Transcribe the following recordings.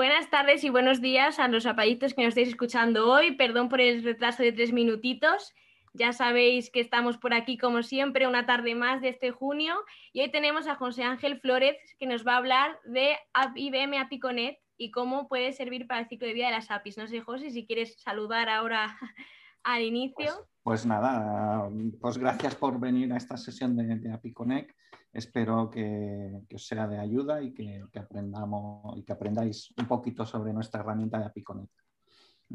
Buenas tardes y buenos días a los apaditos que nos estáis escuchando hoy. Perdón por el retraso de tres minutitos. Ya sabéis que estamos por aquí como siempre una tarde más de este junio y hoy tenemos a José Ángel Flores que nos va a hablar de IBM Apiconet y cómo puede servir para el ciclo de vida de las APIs. No sé, José, si quieres saludar ahora al inicio. Pues, pues nada, pues gracias por venir a esta sesión de, de Apiconnect. Espero que, os sea de ayuda y que, aprendamos y que aprendáis un poquito sobre nuestra herramienta de Apiconnect.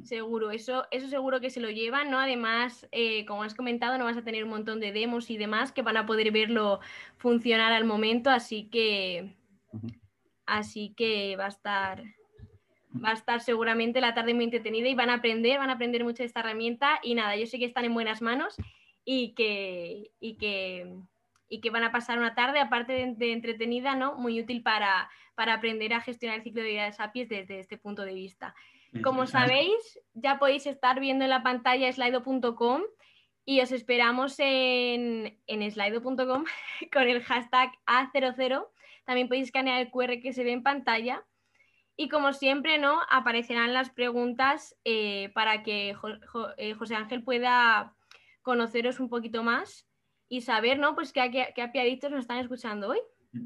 Seguro, eso, eso seguro que se lo llevan, ¿no? Además, eh, como has comentado, no vas a tener un montón de demos y demás que van a poder verlo funcionar al momento, así que, así que va a estar, va a estar seguramente la tarde muy entretenida y van a aprender, van a aprender mucho de esta herramienta y nada, yo sé que están en buenas manos y que, y que, y que van a pasar una tarde, aparte de, entretenida, ¿no? Muy útil para, para, aprender a gestionar el ciclo de vida de SAPIES desde este punto de vista. Como sabéis, ya podéis estar viendo en la pantalla slido.com y os esperamos en, en slido.com con el hashtag A00. También podéis escanear el QR que se ve en pantalla. Y como siempre, ¿no? Aparecerán las preguntas eh, para que eh, José Ángel pueda conoceros un poquito más y saber, ¿no? Pues qué, qué apiaditos nos están escuchando hoy.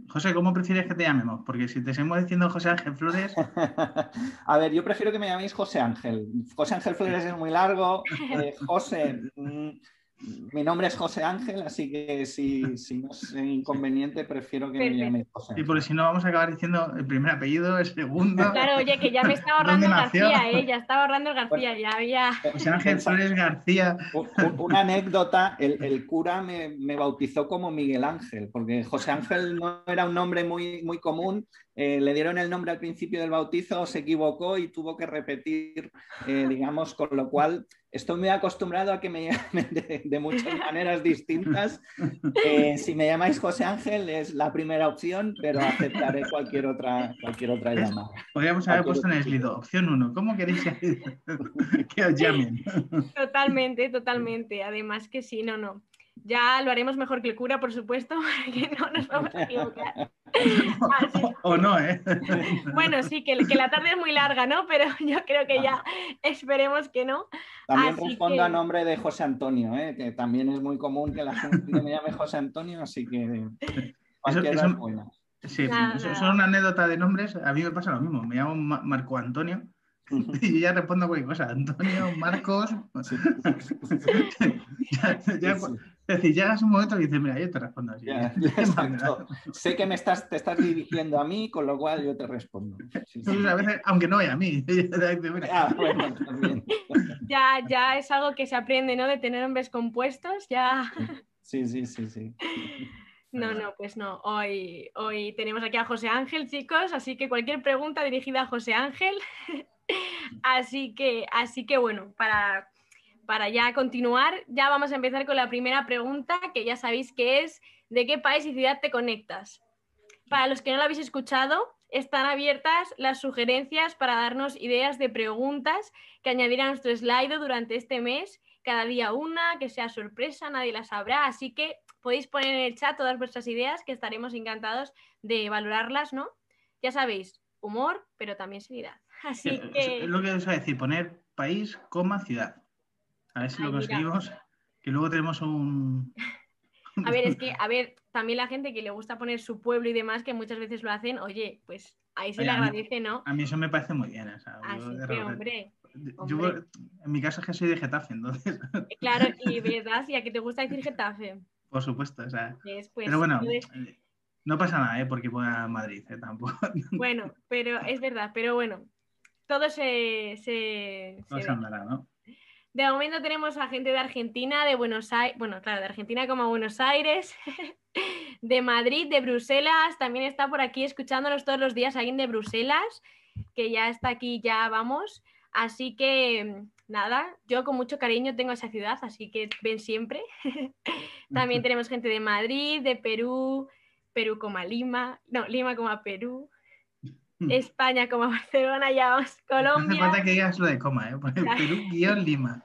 José, ¿cómo prefieres que te llamemos? Porque si te seguimos diciendo José Ángel Flores. a ver, yo prefiero que me llaméis José Ángel. José Ángel Flores es muy largo. Eh, José, mm, mi nombre es José Ángel, así que si, si no es inconveniente, prefiero que me llaméis José Ángel. Y porque si no, vamos a acabar diciendo el primer apellido, el segundo. Claro, oye, que ya me estaba ahorrando el García, ¿eh? Ya estaba ahorrando el García, ya había. José Ángel Flores García. Una anécdota: el, el cura me, me, bautizó como Miguel Ángel, porque José Ángel no era un nombre muy, muy común eh, le dieron el nombre al principio del bautizo, se equivocó y tuvo que repetir, eh, digamos, con lo cual estoy muy acostumbrado a que me llamen de, muchas maneras distintas. Eh, si me llamáis José Ángel es la primera opción, pero aceptaré cualquier otra, cualquier otra llamada. Podríamos haber puesto en el slido, opción 1, ¿cómo queréis que os llamen? Totalmente, totalmente. Además que sí, no, no. Ya lo haremos mejor que el cura, por supuesto, que no nos vamos a equivocar. O, no, ¿eh? Bueno, sí, que, que, la tarde es muy larga, ¿no? Pero yo creo que ya esperemos que no. También respondo a nombre de José Antonio, ¿eh? que también es muy común que la gente me llame José Antonio, así que cualquiera eso, eso, Sí, eso, es una anécdota de nombres. A mí me pasa lo mismo. Me llamo Marco Antonio y yo ya respondo a cualquier cosa. Antonio, Marcos. ya, es decir, llegas un momento y dices, mira, yo te respondo así. sé que me estás, te estás dirigiendo a mí, con lo cual yo te respondo. a veces, aunque no vaya a mí. ah, bueno, ya, ya es algo que se aprende, ¿no? De tener hombres compuestos, ya. Sí, sí, sí, sí. No, no, pues no. Hoy, hoy tenemos aquí a José Ángel, chicos, así que cualquier pregunta dirigida a José Ángel. así que, así que bueno, para para ya continuar, ya vamos a empezar con la primera pregunta, que ya sabéis que es ¿de qué país y ciudad te conectas? Para los que no lo habéis escuchado, están abiertas las sugerencias para darnos ideas de preguntas que añadir a nuestro slide durante este mes, cada día una, que sea sorpresa, nadie la sabrá, así que podéis poner en el chat todas vuestras ideas que estaremos encantados de valorarlas, ¿no? Ya sabéis, humor, pero también seriedad. Así que... Es lo que os a decir, poner país, coma, ciudad. A ver si lo conseguimos. Que luego tenemos un. A ver, es que, a ver, también la gente que le gusta poner su pueblo y demás, que muchas veces lo hacen, oye, pues ahí se le agradece, ¿no? A mí eso me parece muy bien. Así que, hombre. Yo, en mi caso es que soy de Getafe, entonces. Claro, y verdad, y a que te gusta decir Getafe. Por supuesto, o sea. Pues, pero bueno, eh, no pasa nada, ¿eh? Porque pueda Madrid, ¿eh? Tampoco. Bueno, pero es verdad, pero bueno, todo se. se, todo se andará, ¿no? De momento tenemos a gente de Argentina, de Buenos Aires, bueno, claro, de Argentina como Buenos Aires, de Madrid, de Bruselas, también está por aquí escuchándonos todos los días alguien de Bruselas, que ya está aquí, ya vamos. Así que nada, yo con mucho cariño tengo esa ciudad, así que ven siempre. también tenemos gente de Madrid, de Perú, Perú como a Lima, no, Lima como a Perú. España como Barcelona, ya vamos, Colombia. No hace falta que digas lo de coma, ¿eh? Perú guion Lima.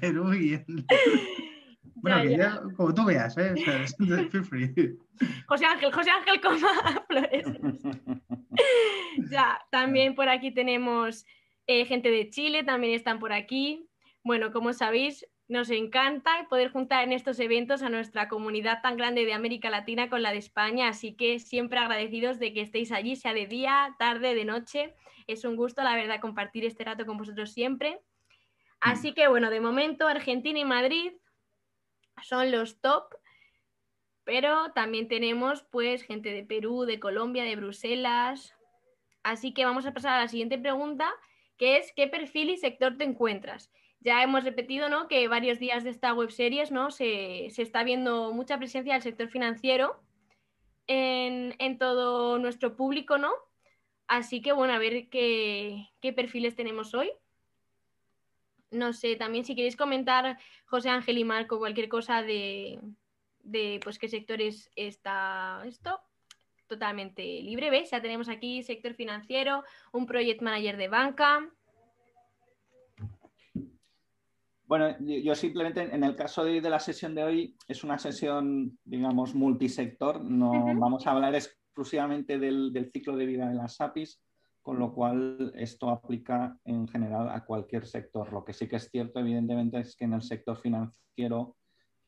Perú guion. Bueno, que ya, como tú veas, ¿eh? feel free. José Ángel, José Ángel, coma Flores. ya, también por aquí tenemos eh, gente de Chile, también están por aquí. Bueno, como sabéis, nos encanta poder juntar en estos eventos a nuestra comunidad tan grande de América Latina con la de España, así que siempre agradecidos de que estéis allí, sea de día, tarde, de noche. Es un gusto, la verdad, compartir este rato con vosotros siempre. Así que bueno, de momento Argentina y Madrid son los top, pero también tenemos pues gente de Perú, de Colombia, de Bruselas. Así que vamos a pasar a la siguiente pregunta, que es ¿qué perfil y sector te encuentras? Ya hemos repetido ¿no? que varios días de esta web series ¿no? se, está viendo mucha presencia del sector financiero en, en, todo nuestro público, ¿no? Así que bueno, a ver qué, qué perfiles tenemos hoy. No sé, también si queréis comentar, José Ángel y Marco, cualquier cosa de, de pues qué sectores está esto, totalmente libre, ¿ves? Ya tenemos aquí sector financiero, un project manager de banca. Bueno, yo simplemente en el caso de, la sesión de hoy es una sesión, digamos, multisector. No vamos a hablar exclusivamente del, del, ciclo de vida de las APIs, con lo cual esto aplica en general a cualquier sector. Lo que sí que es cierto, evidentemente, es que en el sector financiero,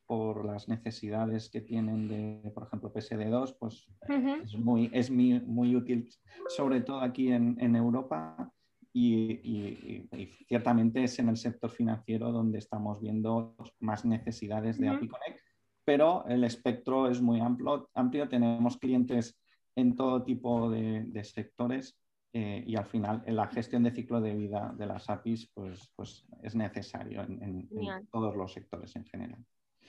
por las necesidades que tienen de, por ejemplo, PSD2, pues es, muy, es muy, muy, útil, sobre todo aquí en, en Europa. Y, y, ciertamente es en el sector financiero donde estamos viendo más necesidades de API Connect, pero el espectro es muy amplio. amplio. Tenemos clientes en todo tipo de, de sectores eh, y al final en la gestión de ciclo de vida de las APIs pues, pues es necesario en, todos los sectores en general.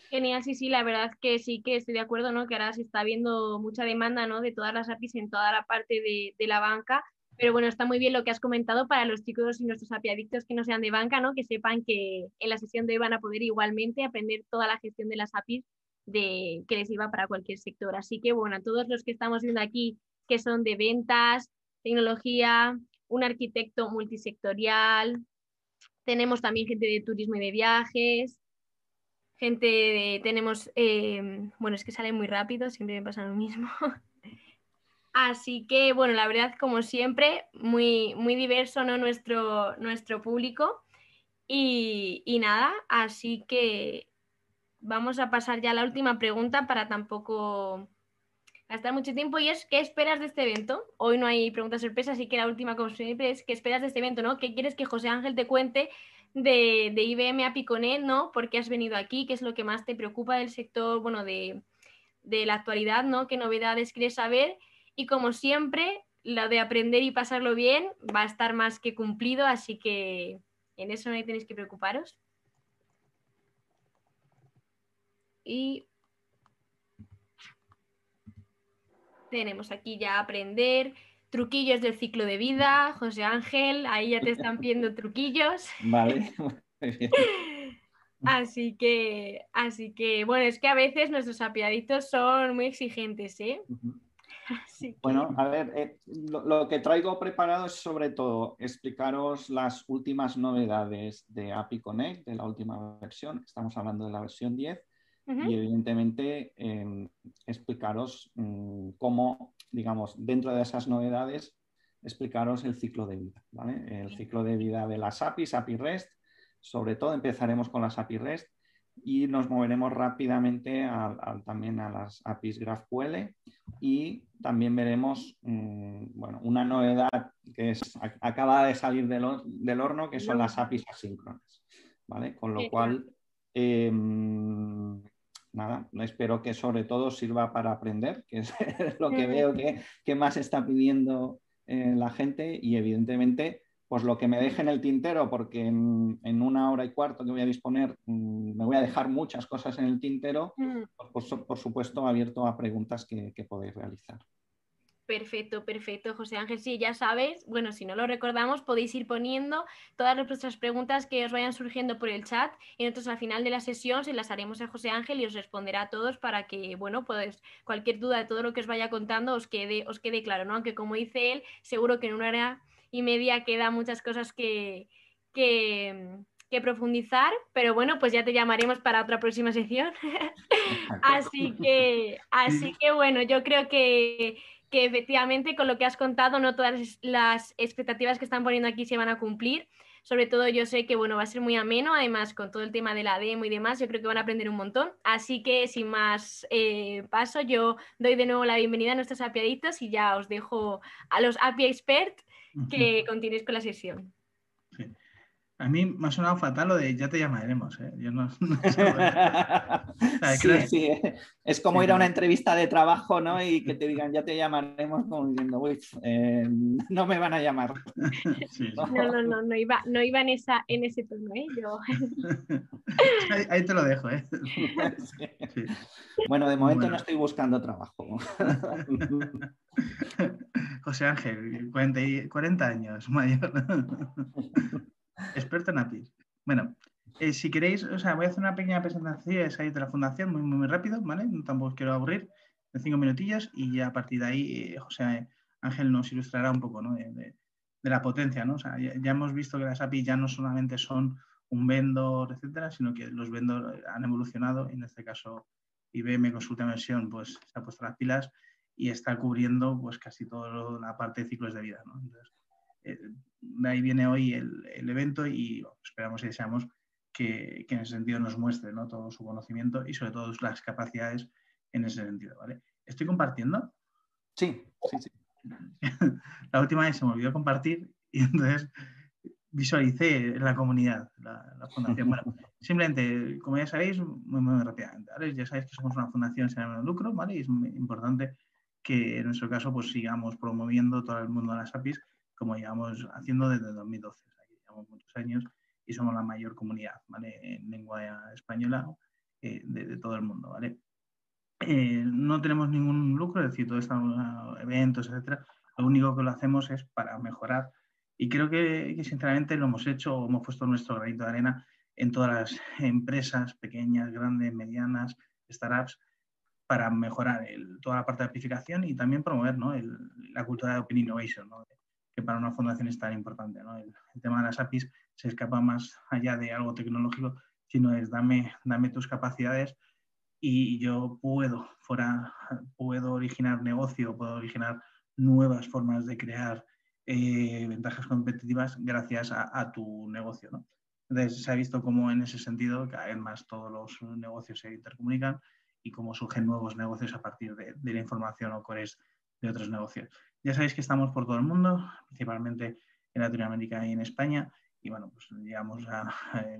Genial, sí, sí, la verdad que sí que estoy de acuerdo, ¿no? Que ahora se está viendo mucha demanda, ¿no? De todas las APIs en toda la parte de, de la banca, pero bueno, está muy bien lo que has comentado para los chicos y nuestros API adictos que no sean de banca, ¿no? Que sepan que en la sesión de hoy van a poder igualmente aprender toda la gestión de las APIs de, que les sirva para cualquier sector. Así que bueno, a todos los que estamos viendo aquí que son de ventas, tecnología, un arquitecto multisectorial, tenemos también gente de turismo y de viajes, gente de, tenemos, eh, bueno, es que sale muy rápido, siempre me pasa lo mismo. Así que, bueno, la verdad, como siempre, muy, muy diverso ¿no? nuestro, nuestro público. Y, nada, así que vamos a pasar ya a la última pregunta para tampoco gastar mucho tiempo y es ¿qué esperas de este evento? Hoy no hay preguntas sorpresa, así que la última como siempre es ¿qué esperas de este evento? ¿no? ¿Qué quieres que José Ángel te cuente de, de IBM a Piconet, ¿no? ¿Por qué has venido aquí? ¿Qué es lo que más te preocupa del sector, bueno, de, de la actualidad, ¿no? ¿Qué novedades quieres saber? Y como siempre, lo de aprender y pasarlo bien va a estar más que cumplido, así que en eso no tenéis que preocuparos. Y Tenemos aquí ya aprender truquillos del ciclo de vida, José Ángel, ahí ya te están pidiendo truquillos. Vale, Así que, así que, bueno, es que a veces nuestros apiaditos son muy exigentes, ¿eh? Bueno, a ver, eh, lo, que traigo preparado es sobre todo explicaros las últimas novedades de API Connect, de la última versión, estamos hablando de la versión 10, y evidentemente em, explicaros mm, cómo, digamos, dentro de esas novedades, explicaros el ciclo de vida, ¿vale? El ciclo de vida de las APIs, API REST, sobre todo empezaremos con las API REST y nos moveremos rápidamente también a las APIs GraphQL y también veremos mm, bueno, una novedad que es, acaba de salir del, del horno, que son las APIs asíncronas. ¿vale? Con lo cual, eh, nada, espero que sobre todo sirva para aprender, que es lo que veo que, más está pidiendo eh, la gente y evidentemente pues lo que me deje en el tintero, porque en, una hora y cuarto que voy a disponer mm, me voy a dejar muchas cosas en el tintero, pues, por, supuesto abierto a preguntas que podéis realizar. Perfecto, perfecto, José Ángel. Sí, ya sabes, bueno, si no lo recordamos, podéis ir poniendo todas vuestras preguntas que os vayan surgiendo por el chat y nosotros al final de la sesión se las haremos a José Ángel y os responderá a todos para que, bueno, pues cualquier duda de todo lo que os vaya contando os quede, os quede claro, ¿no? Aunque como dice él, seguro que en una hora y media queda muchas cosas que, que, que profundizar, pero bueno, pues ya te llamaremos para otra próxima sesión. así que, así que bueno, yo creo que que efectivamente con lo que has contado no todas las expectativas que están poniendo aquí se van a cumplir. Sobre todo yo sé que bueno, va a ser muy ameno, además con todo el tema de la demo y demás, yo creo que van a aprender un montón. Así que sin más eh, paso, yo doy de nuevo la bienvenida a nuestros apiaditos y ya os dejo a los API Expert que continuéis con la sesión. A mí me ha sonado fatal lo de ya te llamaremos. Yo no, sí, sí, es como ir a una entrevista de trabajo ¿no? y que te digan ya te llamaremos, como diciendo, uy, eh, no me van a llamar. no, no, no, no iba, no iba en, esa, en ese tono. ¿eh? ahí, te lo dejo. ¿eh? Bueno, de momento no estoy buscando trabajo. José Ángel, 40, 40 años mayor. Experto en APIs. Bueno, eh, si queréis, o sea, voy a hacer una pequeña presentación de la fundación, muy, muy, rápido, ¿vale? No tampoco os quiero aburrir, de cinco minutillos y ya a partir de ahí eh, José Ángel nos ilustrará un poco, ¿no? De, la potencia, ¿no? O sea, ya, hemos visto que las APIs ya no solamente son un vendor, etcétera, sino que los vendors han evolucionado, en este caso IBM con su versión, pues se ha puesto las pilas y está cubriendo pues casi toda la parte de ciclos de vida, ¿no? Entonces, eh, de ahí viene hoy el, evento y esperamos y deseamos que, en ese sentido nos muestre ¿no? todo su conocimiento y sobre todo las capacidades en ese sentido. ¿vale? ¿Estoy compartiendo? Sí, sí, sí. la última vez se me olvidó compartir y entonces visualicé la comunidad, la, fundación. Bueno, simplemente, como ya sabéis, muy, muy rápidamente, ya sabéis que somos una fundación sin ánimo de lucro, ¿vale? Y es muy importante que en nuestro caso pues sigamos promoviendo todo el mundo de las APIs como llevamos haciendo desde 2012. llevamos muchos años y somos la mayor comunidad en lengua española eh, de, todo el mundo. ¿vale? Eh, no tenemos ningún lucro, es decir, todos estos eventos, etcétera. Lo único que lo hacemos es para mejorar. Y creo que, sinceramente lo hemos hecho, hemos puesto nuestro granito de arena en todas las empresas pequeñas, grandes, medianas, startups, para mejorar toda la parte de aplicación y también promover la cultura de Open Innovation, ¿no? para una fundación es tan importante. El, tema de las APIs se escapa más allá de algo tecnológico, sino es dame, tus capacidades y yo puedo, originar negocio, puedo originar nuevas formas de crear eh, ventajas competitivas gracias a, tu negocio. Entonces se ha visto cómo en ese sentido cada vez más todos los negocios se intercomunican y cómo surgen nuevos negocios a partir de, de la información o cores de otros negocios. Ya sabéis que estamos por todo el mundo, principalmente en Latinoamérica y en España, y bueno, pues llegamos a,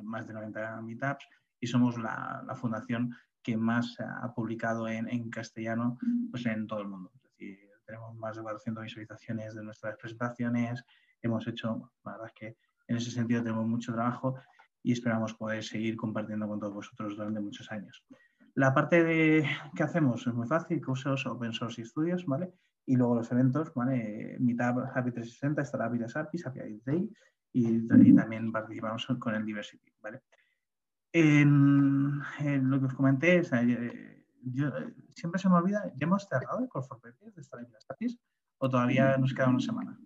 más de 90 meetups y somos la, fundación que más ha publicado en, castellano pues en todo el mundo. Es decir, tenemos más de 400 visualizaciones de nuestras presentaciones, hemos hecho, la verdad es que en ese sentido tenemos mucho trabajo y esperamos poder seguir compartiendo con todos vosotros durante muchos años. La parte de, que hacemos es muy fácil, cursos open source y estudios, ¿vale? Y luego los eventos, ¿vale? Meetup Happy 360, estará Happy APIs, Happy Day, y, también participamos con el Diversity, ¿vale? En, lo que os comenté, yo, siempre se me olvida, ¿ya hemos cerrado el Call for de estar APIs o todavía nos queda una semana?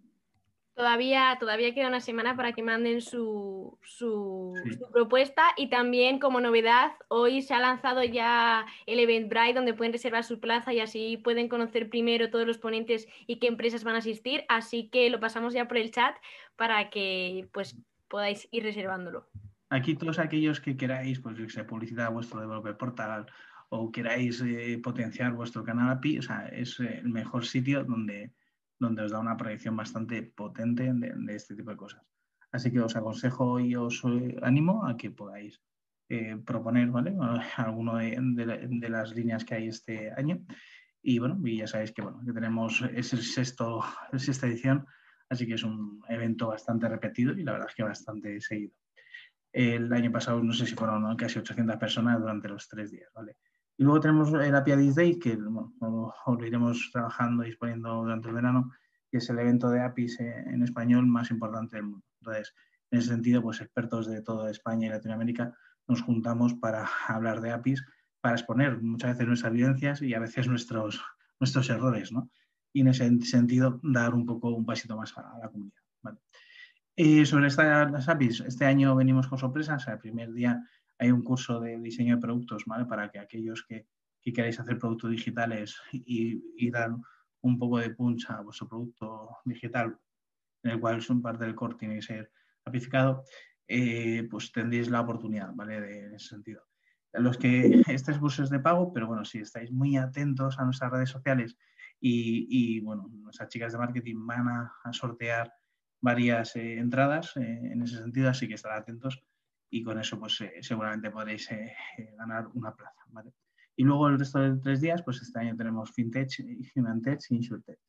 Todavía, todavía queda una semana para que manden su, su, propuesta y también como novedad, hoy se ha lanzado ya el Eventbrite donde pueden reservar su plaza y así pueden conocer primero todos los ponentes y qué empresas van a asistir. Así que lo pasamos ya por el chat para que pues podáis ir reservándolo. Aquí todos aquellos que queráis pues, publicitar vuestro developer portal o queráis eh, potenciar vuestro canal API, o sea, es el mejor sitio donde donde os da una proyección bastante potente de, este tipo de cosas. Así que os aconsejo y os animo a que podáis eh, proponer ¿vale? alguno de, las líneas que hay este año. Y bueno, y ya sabéis que, bueno, que tenemos, es el sexto, sexta edición, así que es un evento bastante repetido y la verdad es que bastante seguido. El año pasado no sé si fueron casi 800 personas durante los tres días, ¿vale? Y luego tenemos el API This Day, que bueno, lo iremos trabajando y exponiendo durante el verano, que es el evento de APIs en español más importante del mundo. Entonces, en ese sentido, pues expertos de toda España y Latinoamérica nos juntamos para hablar de APIs, para exponer muchas veces nuestras vivencias y a veces nuestros, nuestros errores, ¿no? Y en ese sentido, dar un poco un pasito más a la comunidad. Sobre estas APIs, este año venimos con sorpresas. El primer día hay un curso de diseño de productos, ¿vale? Para que aquellos que, que queráis hacer productos digitales y, dar un poco de punch a vuestro producto digital, en el cual un parte del core tiene que ser apificado, eh, pues tendréis la oportunidad, ¿vale? En ese sentido. Los que estéis cursos de pago, pero bueno, si estáis muy atentos a nuestras redes sociales y, bueno, nuestras chicas de marketing van a, sortear varias eh, entradas eh, en ese sentido, así que estar atentos y con eso pues seguramente podréis ganar una plaza, ¿vale? Y luego el resto de tres días, pues este año tenemos FinTech, HumanTech y InsurTech,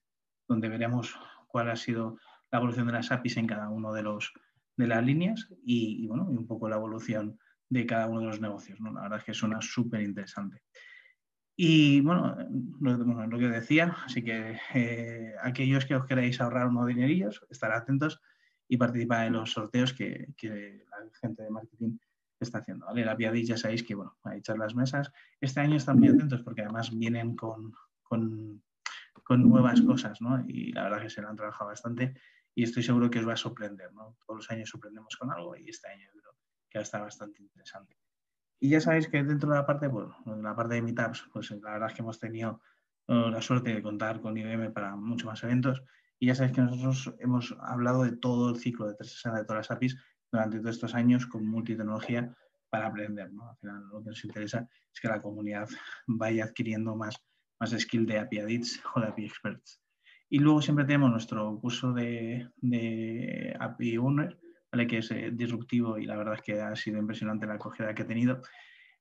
donde veremos cuál ha sido la evolución de las APIs en cada uno de, los, de las líneas y, bueno, y un poco la evolución de cada uno de los negocios. ¿no? La verdad es que suena súper interesante. Y bueno, lo, que decía, así que eh, aquellos que os queráis ahorrar unos dinerillos, estar atentos y participar en los sorteos que, que la gente de marketing está haciendo. ¿vale? La Piadis ya sabéis que, bueno, a echar las mesas. Este año están muy atentos porque además vienen con, con, con nuevas cosas, ¿no? Y la verdad que se lo han trabajado bastante y estoy seguro que os va a sorprender, ¿no? Todos los años sorprendemos con algo y este año creo que va a estar bastante interesante. Y ya sabéis que dentro de la parte, bueno, de la parte de Meetups, pues la verdad es que hemos tenido eh, la suerte de contar con IBM para muchos más eventos y ya sabéis que nosotros hemos hablado de todo el ciclo de 360 de todas las APIs durante todos estos años con multitecnología para aprender. ¿no? Al final lo que nos interesa es que la comunidad vaya adquiriendo más, más skill de API Edits o de API Experts. Y luego siempre tenemos nuestro curso de, de API Owner, ¿vale? que es eh, disruptivo y la verdad es que ha sido impresionante la acogida que ha tenido,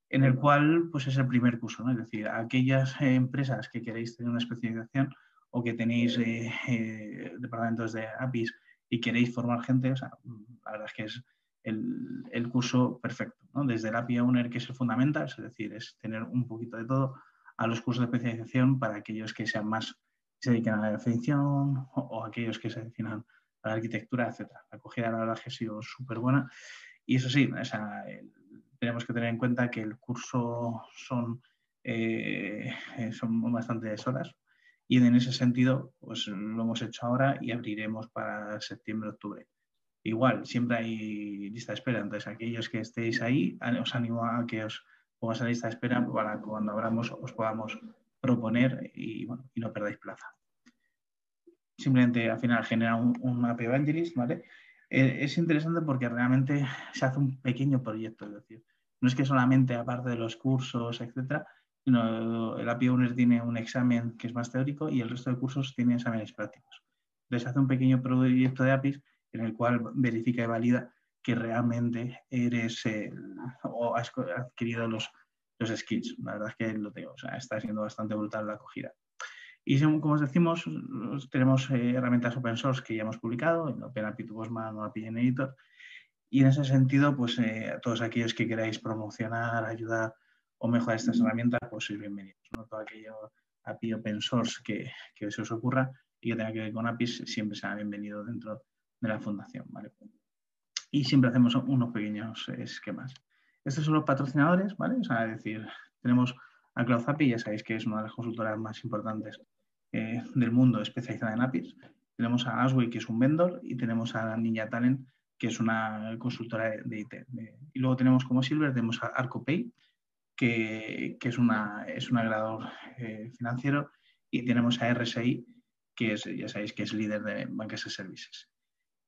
en el cual pues, es el primer curso. ¿no? Es decir, aquellas eh, empresas que queréis tener una especialización o que tenéis eh, departamentos de APIs y queréis formar gente, o sea, la verdad es que es el, curso perfecto, ¿no? Desde el API Owner, que es el fundamental, es decir, es tener un poquito de todo, a los cursos de especialización para aquellos que sean más, se dediquen a la definición o, aquellos que se dedican a la arquitectura, etc. La acogida, la verdad, que ha sido súper buena. Y eso sí, o sea, tenemos que tener en cuenta que el curso son, eh, son bastantes horas, y en ese sentido, pues lo hemos hecho ahora y abriremos para septiembre-octubre. Igual, siempre hay lista de espera, entonces aquellos que estéis ahí, os animo a que os pongáis a lista de espera para cuando abramos os podamos proponer y, bueno, y no perdáis plaza. Simplemente al final genera un, un API Evangelist, ¿vale? Eh, es interesante porque realmente se hace un pequeño proyecto, es decir, no es que solamente aparte de los cursos, etcétera, el API Owner tiene un examen que es más teórico y el resto de cursos tienen exámenes prácticos. Entonces hace un pequeño proyecto de APIs en el cual verifica y valida que realmente eres o has adquirido los, los skills. La verdad es que lo tengo, o sea, está siendo bastante brutal la acogida. Y como os decimos, tenemos eh, herramientas open source que ya hemos publicado, en OpenAPI Postman o API Editor. Y en ese sentido, pues eh, a todos aquellos que queráis promocionar, ayudar o mejorar estas herramientas, pues sois bienvenidos. ¿no? Todo aquello API open source que, que, se os ocurra y que tenga que ver con APIs siempre será bienvenido dentro de la fundación. ¿vale? Y siempre hacemos unos pequeños esquemas. Estos son los patrocinadores, ¿vale? O es decir, tenemos a Cloud API, ya sabéis que es una de las consultoras más importantes eh, del mundo especializada en APIs. Tenemos a Asway, que es un vendor, y tenemos a Ninja Talent, que es una consultora de, IT. y luego tenemos como Silver, tenemos a ArcoPay, que, es, una, es un agregador eh, financiero, y tenemos a RSI, que es, ya sabéis que es líder de bancas de servicios.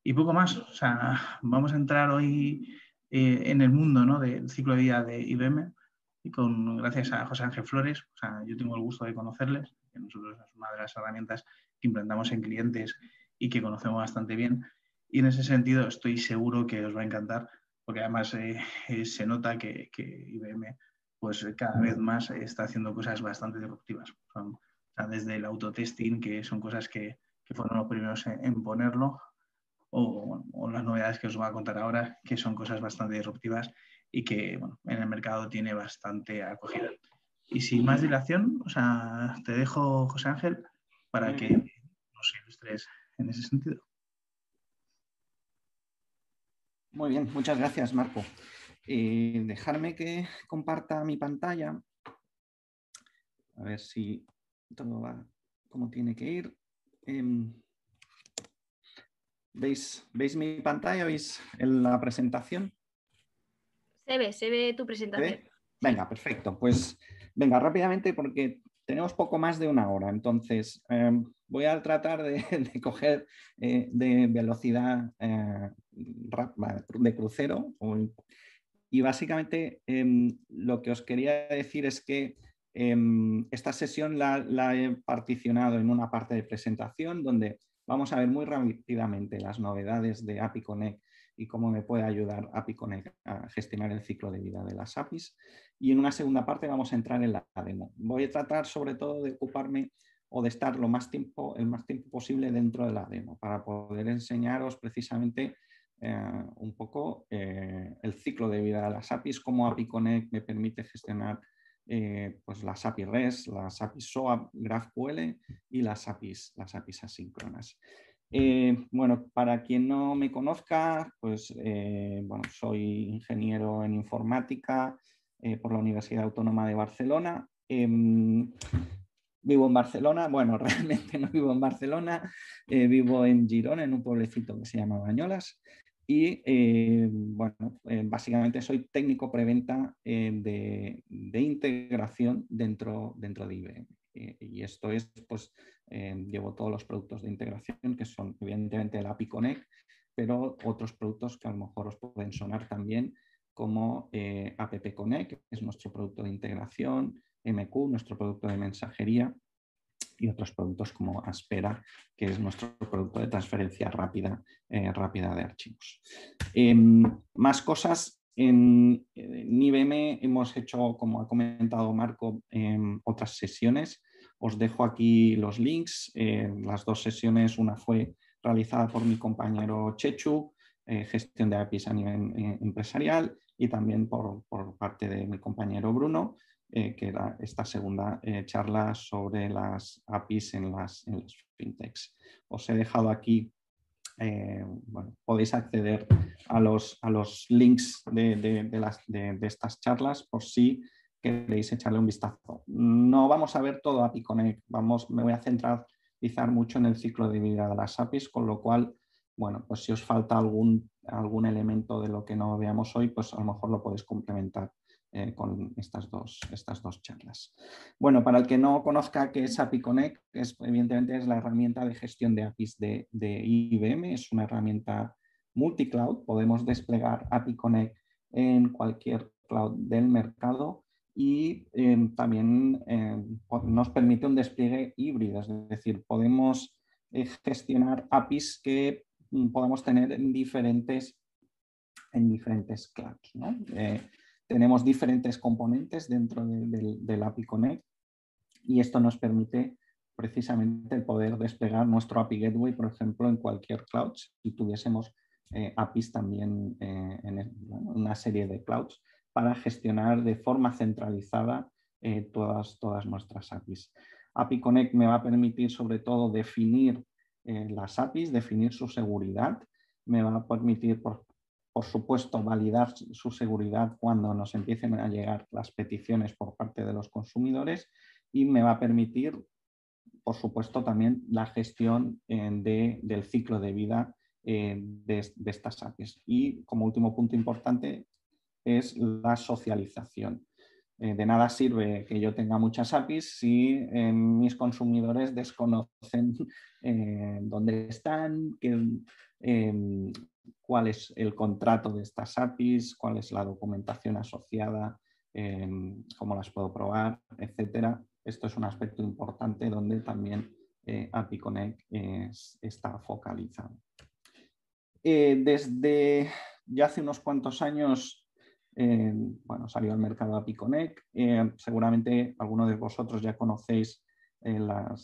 Y poco más, o sea, vamos a entrar hoy eh, en el mundo ¿no? del ciclo de vida de IBM, y con, gracias a José Ángel Flores, o sea, yo tengo el gusto de conocerles, que nosotros es una de las herramientas que implantamos en clientes y que conocemos bastante bien. Y en ese sentido estoy seguro que os va a encantar, porque además eh, se nota que, que IBM pues cada vez más está haciendo cosas bastante disruptivas. desde el autotesting, que son cosas que, fueron los primeros en, ponerlo, o, las novedades que os voy a contar ahora, que son cosas bastante disruptivas y que en el mercado tiene bastante acogida. Y sin más dilación, o sea, te dejo, José Ángel, para que nos ilustres en ese sentido. Muy bien, muchas gracias, Marco. Eh, dejarme que comparta mi pantalla. A ver si todo va como tiene que ir. Em, ¿veis, ¿Veis mi pantalla? ¿Veis la presentación? Se ve, se ve tu presentación. Venga, perfecto. Pues venga, rápidamente porque tenemos poco más de una hora, entonces em, voy a tratar de, coger eh, de velocidad eh, de crucero. Y básicamente em, lo que os quería decir es que em, esta sesión la, he particionado en una parte de presentación donde vamos a ver muy rápidamente las novedades de API Connect y cómo me puede ayudar API Connect a gestionar el ciclo de vida de las APIs. Y en una segunda parte vamos a entrar en la demo. Voy a tratar sobre todo de ocuparme o de estar lo más tiempo, el más tiempo posible dentro de la demo para poder enseñaros precisamente eh, un poco eh, el ciclo de vida de las APIs, cómo API Connect me permite gestionar eh, pues las API REST, las APIs SOAP, GraphQL y las APIs, las APIs asíncronas. bueno, para quien no me conozca, pues bueno, soy ingeniero en informática por la Universidad Autónoma de Barcelona. Em, vivo en Barcelona, bueno, realmente no vivo en Barcelona, vivo en Girona, en un pueblecito que se llama Bañolas. Y eh, bueno, eh, básicamente soy técnico preventa eh, de, integración dentro, dentro de IBM. y esto es, pues, llevo todos los productos de integración que son evidentemente el API Connect, pero otros productos que a lo mejor os pueden sonar también como App Connect, que es nuestro producto de integración, MQ, nuestro producto de mensajería, y otros productos como Aspera, que es nuestro producto de transferencia rápida, eh, rápida de archivos. Em, más cosas. En, IBM hemos hecho, como ha comentado Marco, en otras sesiones. Os dejo aquí los links. Eh, las dos sesiones, una fue realizada por mi compañero Chechu, eh, gestión de APIs a nivel empresarial, y también por, por parte de mi compañero Bruno, eh, que esta segunda eh, charla sobre las APIs en las, fintechs. Os he dejado aquí, eh, bueno, podéis acceder a los, a los links de, de, estas charlas por si queréis echarle un vistazo. No vamos a ver todo API Connect, vamos, me voy a centralizar mucho en el ciclo de vida de las APIs, con lo cual, bueno, pues si os falta algún, algún elemento de lo que no veamos hoy, pues a lo mejor lo podéis complementar eh, con estas dos, estas dos charlas. Bueno, para el que no conozca qué es API Connect, es, evidentemente es la herramienta de gestión de APIs de, IBM, es una herramienta multicloud, podemos desplegar API Connect en cualquier cloud del mercado y em, también em, nos permite un despliegue híbrido, es decir, podemos eh, gestionar APIs que mm, podamos tener en diferentes, en diferentes clouds. ¿no? Tenemos diferentes componentes dentro del API Connect y esto nos permite precisamente poder desplegar nuestro API Gateway, por ejemplo, en cualquier cloud, si tuviésemos eh, APIs también eh, en una serie de clouds para gestionar de forma centralizada eh, todas, todas nuestras APIs. API Connect me va a permitir sobre todo definir las APIs, definir su seguridad, me va a permitir, por, por supuesto, validar su seguridad cuando nos empiecen a llegar las peticiones por parte de los consumidores y me va a permitir, por supuesto, también la gestión eh, del ciclo de vida eh, de, estas APIs. Y como último punto importante es la socialización. Eh, de nada sirve que yo tenga muchas APIs si mis consumidores desconocen dónde están, cuál es el contrato de estas APIs, cuál es la documentación asociada, cómo las puedo probar, etcétera. Esto es un aspecto importante donde también eh, API Connect está focalizado. Eh, desde ya hace unos cuantos años, em, bueno, salió al mercado API Connect. Eh, seguramente algunos de vosotros ya conocéis la,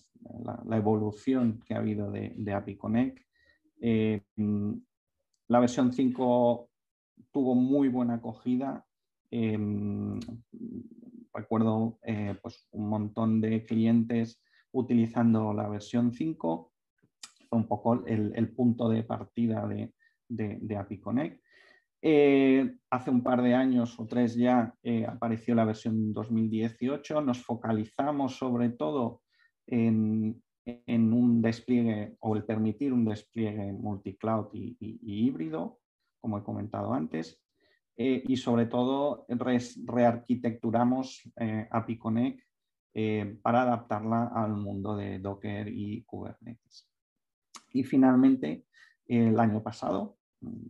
evolución que ha habido de, de API Connect. Em, la versión 5 tuvo muy buena acogida. Em, recuerdo eh, pues, un montón de clientes utilizando la versión 5. Fue un poco el, punto de partida de, API Connect. Eh, hace un par de años o tres ya eh, apareció la versión 2018. Nos focalizamos sobre todo en, un despliegue o el permitir un despliegue multicloud y, híbrido, como he comentado antes, eh, y sobre todo rearquitecturamos API Connect para adaptarla al mundo de Docker y Kubernetes. Y finalmente, el año pasado,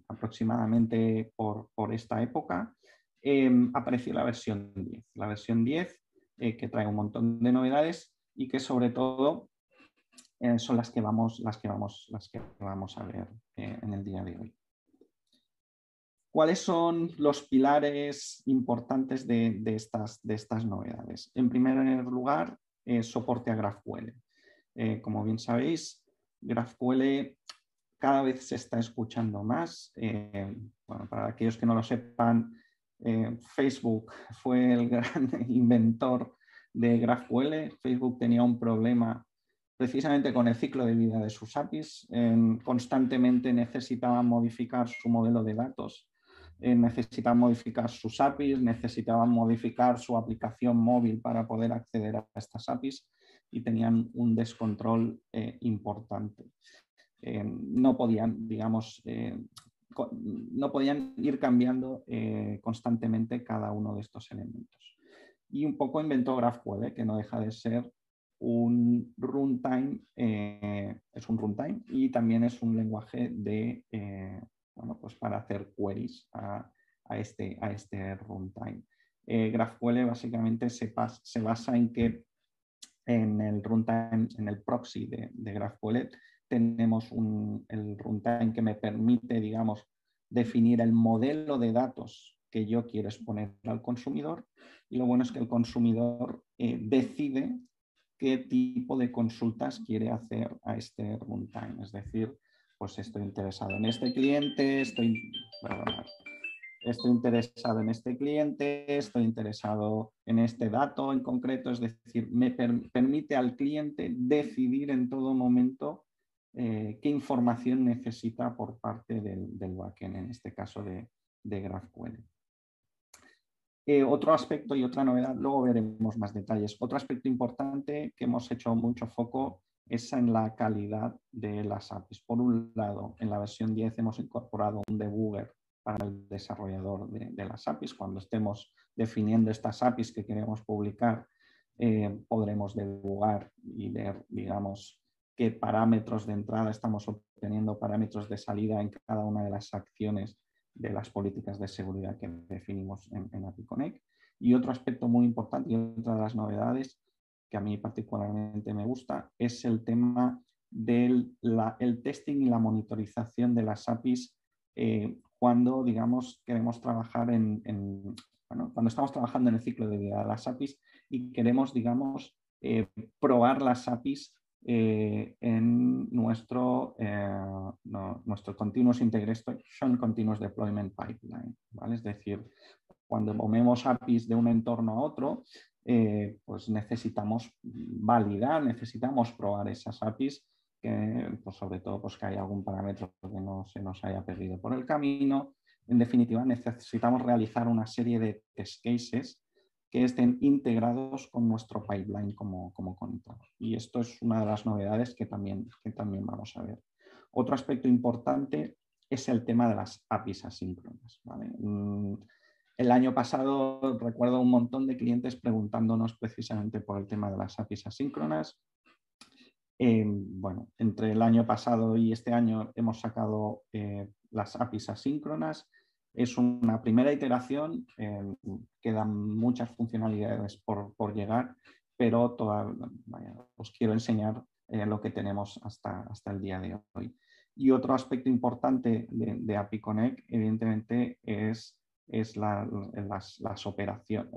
aproximadamente por, esta época, em, apareció la versión 10. La versión 10 eh, que trae un montón de novedades y que sobre todo eh, son las que, vamos, las, que vamos, las que vamos a ver eh, en el día de hoy. ¿Cuáles son los pilares importantes de, estas, de estas, novedades? En primer lugar, soporte a GraphQL. como bien sabéis, GraphQL cada vez se está escuchando más. Eh, para aquellos que no lo sepan, eh, Facebook fue el gran inventor de GraphQL. Facebook tenía un problema precisamente con el ciclo de vida de sus APIs. constantemente necesitaban modificar su modelo de datos, eh, necesitaban modificar sus APIs, necesitaban modificar su aplicación móvil para poder acceder a estas APIs y tenían un descontrol importante. Eh, no podían, digamos, eh, no podían ir cambiando eh, constantemente cada uno de estos elementos. Y un poco inventó GraphQL, que no deja de ser un runtime, es un runtime y también es un lenguaje de, bueno, pues para hacer queries a, este, a este runtime. GraphQL básicamente se, basa en que en el runtime, en el proxy de, de GraphQL, tenemos el runtime que me permite, digamos, definir el modelo de datos que yo quiero exponer al consumidor y lo bueno es que el consumidor eh, decide qué tipo de consultas quiere hacer a este runtime. Es decir, pues estoy interesado en este cliente, estoy, estoy interesado en este cliente, estoy interesado en este dato en concreto, es decir, me permite al cliente decidir en todo momento eh, qué información necesita por parte del, del backend, en este caso de, de GraphQL. Eh, otro aspecto y otra novedad, luego veremos más detalles. Otro aspecto importante que hemos hecho mucho foco es en la calidad de las APIs. Por un lado, en la versión 10 hemos incorporado un debugger para el desarrollador de, las APIs. Cuando estemos definiendo estas APIs que queremos publicar, eh, podremos debugar y ver, digamos, qué parámetros de entrada estamos obteniendo, parámetros de salida en cada una de las acciones de las políticas de seguridad que definimos en, en API Y otro aspecto muy importante y otra de las novedades que a mí particularmente me gusta es el tema del el testing y la monitorización de las APIs eh, cuando, digamos, queremos trabajar en, cuando estamos trabajando en el ciclo de vida de las APIs y queremos, digamos, eh, probar las APIs eh, en nuestro, eh, nuestro Continuous Integration Continuous Deployment Pipeline. ¿vale? Es decir, cuando movemos APIs de un entorno a otro, eh, pues necesitamos validar, necesitamos probar esas APIs, que, pues sobre todo pues que hay algún parámetro que no se nos haya perdido por el camino. En definitiva, necesitamos realizar una serie de test cases que estén integrados con nuestro pipeline como, como Y esto es una de las novedades que también, que también vamos a ver. Otro aspecto importante es el tema de las APIs asíncronas. Mm, el año pasado recuerdo un montón de clientes preguntándonos precisamente por el tema de las APIs asíncronas. Eh, bueno, entre el año pasado y este año hemos sacado eh, las APIs asíncronas es una primera iteración, eh, quedan muchas funcionalidades por, llegar, pero os quiero enseñar eh, lo que tenemos hasta, hasta el día de hoy. Y otro aspecto importante de, API Connect, evidentemente, es, es las, operaciones,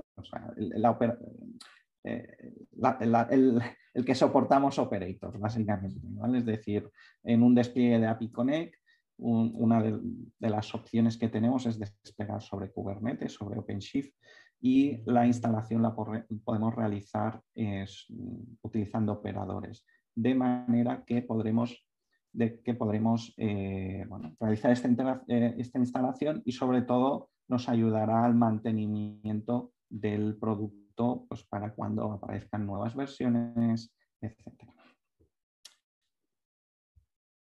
el, que soportamos operators, básicamente. Es decir, en un despliegue de API Connect una de, las opciones que tenemos es desplegar sobre Kubernetes, sobre OpenShift y la instalación la podemos realizar utilizando operadores, de manera que podremos, de, que podremos eh, realizar esta, eh, esta instalación y sobre todo nos ayudará al mantenimiento del producto pues, para cuando aparezcan nuevas versiones, etc.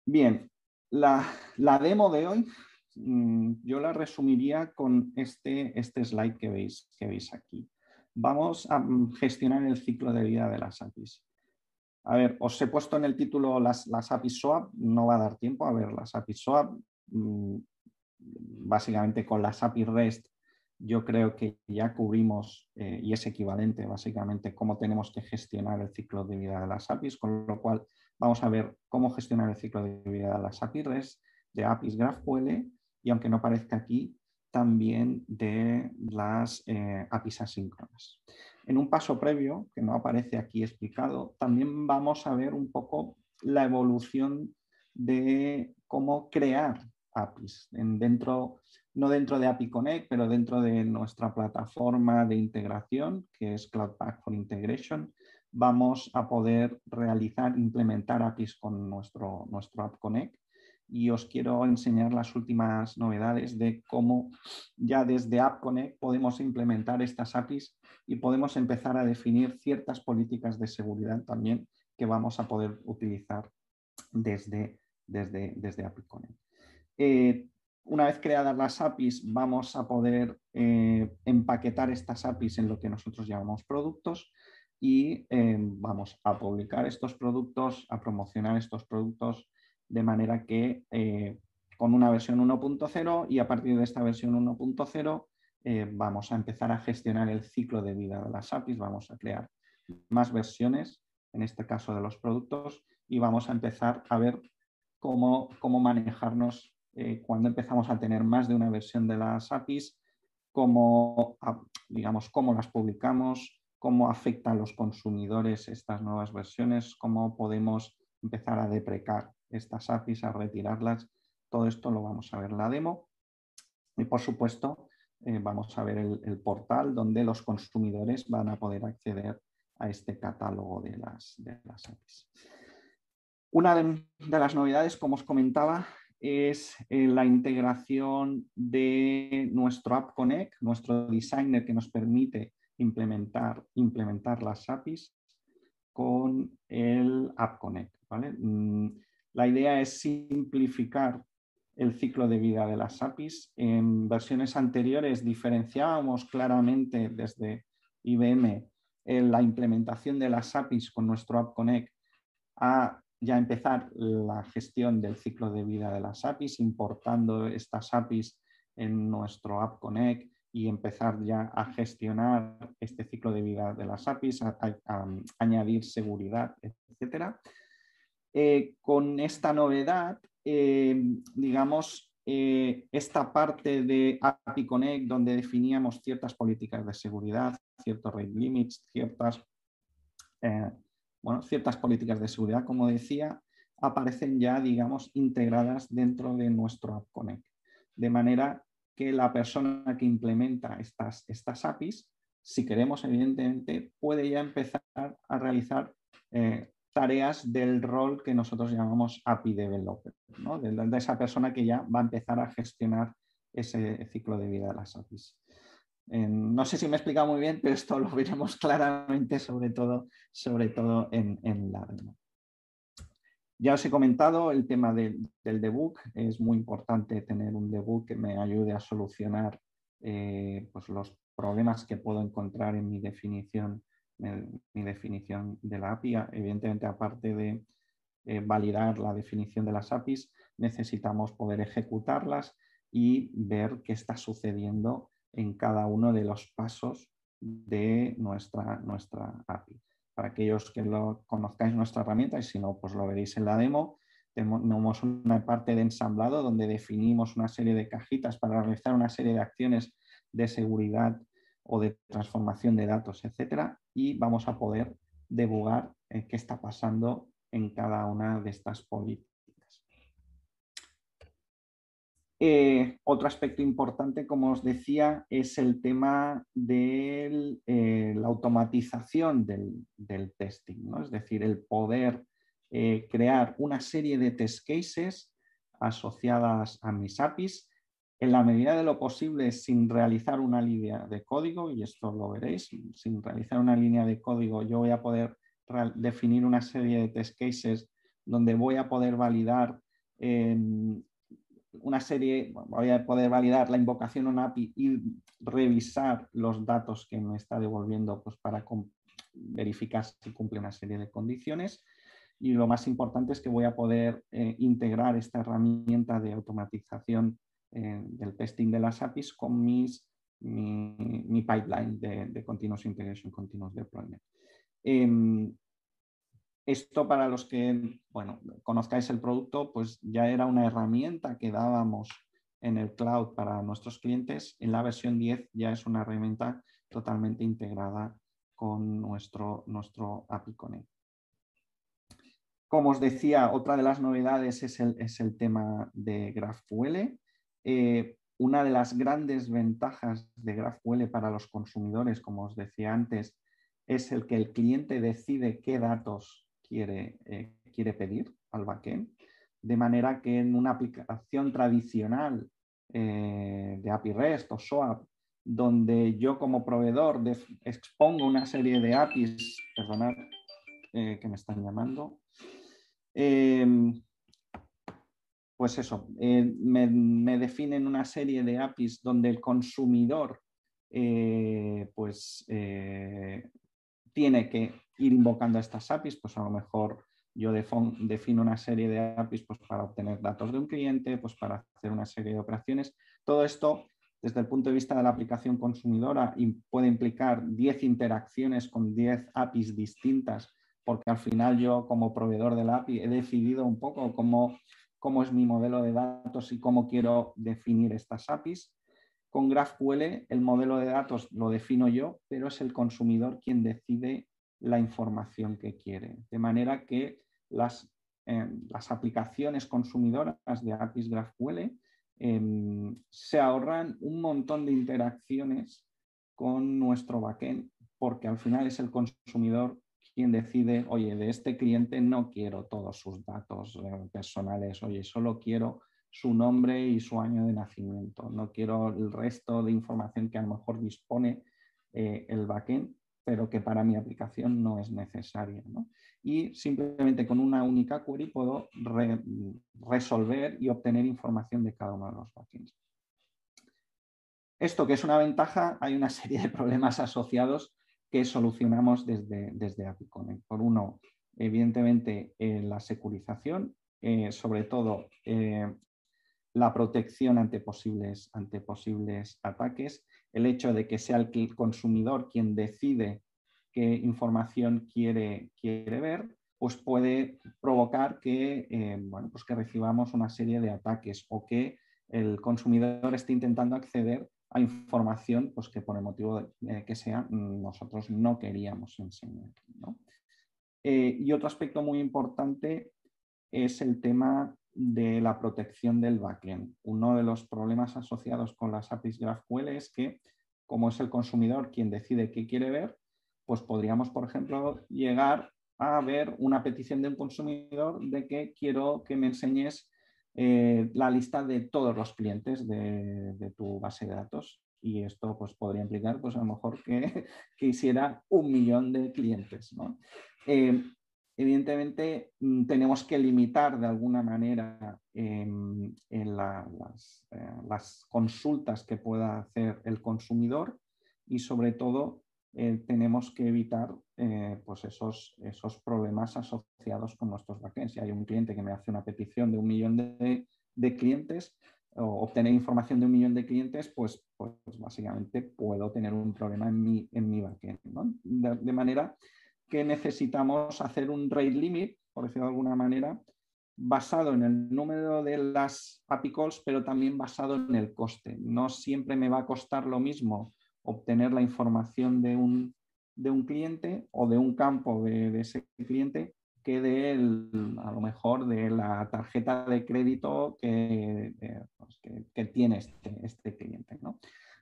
Bien, la, demo de hoy mm, yo la resumiría con este, este slide que veis, que veis aquí. vamos a gestionar el ciclo de vida de las APIs. A ver, os he puesto en el título las, las APIs SOAP, no va a dar tiempo a ver las APIs SOAP. Mm, básicamente con las APIs REST yo creo que ya cubrimos eh, y es equivalente básicamente cómo tenemos que gestionar el ciclo de vida de las APIs, con lo cual vamos a ver cómo gestionar el ciclo de vida de las APIs REST, de APIs GraphQL y aunque no parezca aquí, también de las eh, APIs asíncronas. En un paso previo, que no aparece aquí explicado, también vamos a ver un poco la evolución de cómo crear APIs en dentro no dentro de API Connect, pero dentro de nuestra plataforma de integración, que es Cloud Pack for Integration, vamos a poder realizar, implementar APIs con nuestro, nuestro App Connect. Y os quiero enseñar las últimas novedades de cómo ya desde App Connect podemos implementar estas APIs y podemos empezar a definir ciertas políticas de seguridad también que vamos a poder utilizar desde, desde, desde API Connect. Eh, una vez creadas las APIs, vamos a poder eh, empaquetar estas APIs en lo que nosotros llamamos productos y eh, vamos a publicar estos productos, a promocionar estos productos de manera que eh, con una versión 1.0 y a partir de esta versión 1.0 vamos a empezar a gestionar el ciclo de vida de las APIs, vamos a crear más versiones, en este caso de los productos, y vamos a empezar a ver cómo, cómo manejarnos eh, cuando empezamos a tener más de una versión de las APIs, cómo, digamos, cómo las publicamos, cómo afecta a los consumidores estas nuevas versiones, cómo podemos empezar a deprecar estas APIs, a retirarlas. Todo esto lo vamos a ver en la demo. Y por supuesto, eh, vamos a ver el, portal donde los consumidores van a poder acceder a este catálogo de las, de las APIs. Una de, las novedades, como os comentaba, es eh, la integración de nuestro App Connect, nuestro designer que nos permite implementar, implementar las APIs con el App Connect. Mm, la idea es simplificar el ciclo de vida de las APIs. En versiones anteriores diferenciábamos claramente desde IBM la implementación de las APIs con nuestro App Connect a ya empezar la gestión del ciclo de vida de las APIs, importando estas APIs en nuestro App Connect y empezar ya a gestionar este ciclo de vida de las APIs, a, añadir seguridad, etc. Eh, con esta novedad, eh, digamos, eh, esta parte de API Connect donde definíamos ciertas políticas de seguridad, ciertos rate limits, ciertas bueno, ciertas políticas de seguridad, como decía, aparecen ya, digamos, integradas dentro de nuestro App Connect. De manera que la persona que implementa estas, estas APIs, si queremos, evidentemente, puede ya empezar a realizar eh, tareas del rol que nosotros llamamos API Developer, de, esa persona que ya va a empezar a gestionar ese ciclo de vida de las APIs no sé si me he explicado muy bien, pero esto lo veremos claramente, sobre todo, sobre todo en, la demo. Ya os he comentado el tema del, debug. Es muy importante tener un debug que me ayude a solucionar eh, pues los problemas que puedo encontrar en mi definición, mi definición de la API. Evidentemente, aparte de eh, validar la definición de las APIs, necesitamos poder ejecutarlas y ver qué está sucediendo en cada uno de los pasos de nuestra, nuestra API. Para aquellos que lo conozcáis nuestra herramienta y si no, pues lo veréis en la demo, tenemos una parte de ensamblado donde definimos una serie de cajitas para realizar una serie de acciones de seguridad o de transformación de datos, etcétera, y vamos a poder debugar eh, qué está pasando en cada una de estas políticas. Eh, otro aspecto importante, como os decía, es el tema de eh, la automatización del, testing, ¿no? es decir, el poder eh, crear una serie de test cases asociadas a mis APIs en la medida de lo posible sin realizar una línea de código, y esto lo veréis, sin realizar una línea de código yo voy a poder definir una serie de test cases donde voy a poder validar una serie, voy a poder validar la invocación a una API y revisar los datos que me está devolviendo pues, para verificar si cumple una serie de condiciones. Y lo más importante es que voy a poder eh, integrar esta herramienta de automatización eh, del testing de las APIs con mis, mi, pipeline de, de, Continuous Integration, Continuous Deployment. Em, esto para los que bueno, conozcáis el producto, pues ya era una herramienta que dábamos en el cloud para nuestros clientes. En la versión 10 ya es una herramienta totalmente integrada con nuestro, nuestro API Connect. Como os decía, otra de las novedades es el, tema de GraphQL. Eh, una de las grandes ventajas de GraphQL para los consumidores, como os decía antes, es el que el cliente decide qué datos quiere, eh, quiere pedir al backend. De manera que en una aplicación tradicional eh, de API REST o SOAP, donde yo como proveedor expongo una serie de APIs, perdonad eh, que me están llamando, em, pues eso, me, me, definen una serie de APIs donde el consumidor pues tiene que ir invocando estas APIs, pues a lo mejor yo defino una serie de APIs pues, para obtener datos de un cliente, pues para hacer una serie de operaciones. Todo esto, desde el punto de vista de la aplicación consumidora, puede implicar 10 interacciones con 10 APIs distintas, porque al final yo como proveedor de la API he decidido un poco cómo, cómo es mi modelo de datos y cómo quiero definir estas APIs. Con GraphQL el modelo de datos lo defino yo, pero es el consumidor quien decide la información que quiere. De manera que las, las aplicaciones consumidoras de APIs GraphQL em, se ahorran un montón de interacciones con nuestro backend, porque al final es el consumidor quien decide, oye, de este cliente no quiero todos sus datos eh, personales, oye, solo quiero su nombre y su año de nacimiento. No quiero el resto de información que a lo mejor dispone eh, el backend, pero que para mi aplicación no es necesaria. Y simplemente con una única query puedo resolver y obtener información de cada uno de los backends. Esto que es una ventaja, hay una serie de problemas asociados que solucionamos desde, desde. Por uno, evidentemente, eh, la securización, eh, sobre todo la protección ante posibles, ante posibles ataques, el hecho de que sea el consumidor quien decide qué información quiere, quiere ver, pues puede provocar que, eh, bueno, pues que recibamos una serie de ataques o que el consumidor esté intentando acceder a información pues que por el motivo que sea nosotros no queríamos enseñar. Eh, y otro aspecto muy importante es el tema de la protección del backend. Uno de los problemas asociados con las APIs GraphQL es que, como es el consumidor quien decide qué quiere ver, pues podríamos, por ejemplo, llegar a ver una petición de un consumidor de que quiero que me enseñes eh, la lista de todos los clientes de, tu base de datos. Y esto pues, podría implicar, pues a lo mejor que quisiera un millón de clientes. Eh, evidentemente mm, tenemos que limitar de alguna manera en eh, las, consultas que pueda hacer el consumidor y sobre todo eh, tenemos que evitar eh, pues esos, esos, problemas asociados con nuestros backends. Si hay un cliente que me hace una petición de un millón de, clientes o obtener información de un millón de clientes, pues, pues básicamente puedo tener un problema en mi, en mi backend. de manera que necesitamos hacer un rate limit, por decirlo de alguna manera, basado en el número de las API calls, pero también basado en el coste. No siempre me va a costar lo mismo obtener la información de un, de un cliente o de un campo de, ese cliente que de a lo mejor de la tarjeta de crédito que, pues, que, tiene este, este cliente.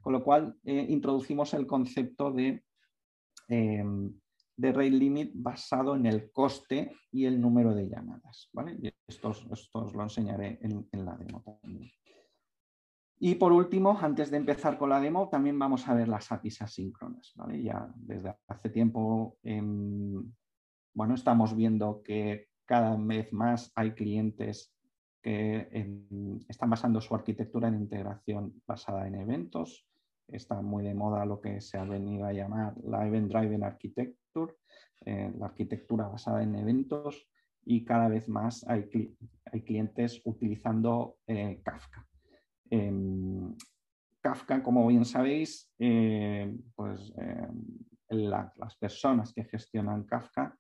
Con lo cual, eh, introducimos el concepto de em, de rate limit basado en el coste y el número de llamadas. ¿vale? esto, os lo enseñaré en, la demo también. Y por último, antes de empezar con la demo, también vamos a ver las APIs asíncronas. ¿vale? Ya desde hace tiempo em, bueno, estamos viendo que cada vez más hay clientes que están basando su arquitectura en integración basada en eventos. Está muy de moda lo que se ha venido a llamar la Event Driven Architecture, eh, la arquitectura basada en eventos y cada vez más hay, clientes utilizando eh, Kafka. Em, Kafka, como bien sabéis, eh, pues, las personas que gestionan Kafka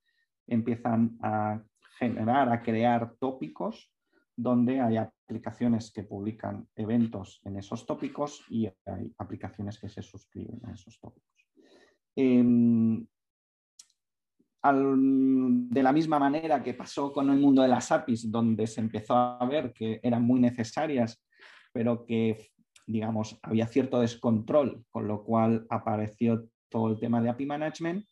empiezan a generar, a crear tópicos donde hay aplicaciones que publican eventos en esos tópicos y hay aplicaciones que se suscriben a esos tópicos. Em, de la misma manera que pasó con el mundo de las APIs, donde se empezó a ver que eran muy necesarias, pero que, digamos, había cierto descontrol, con lo cual apareció todo el tema de API Management,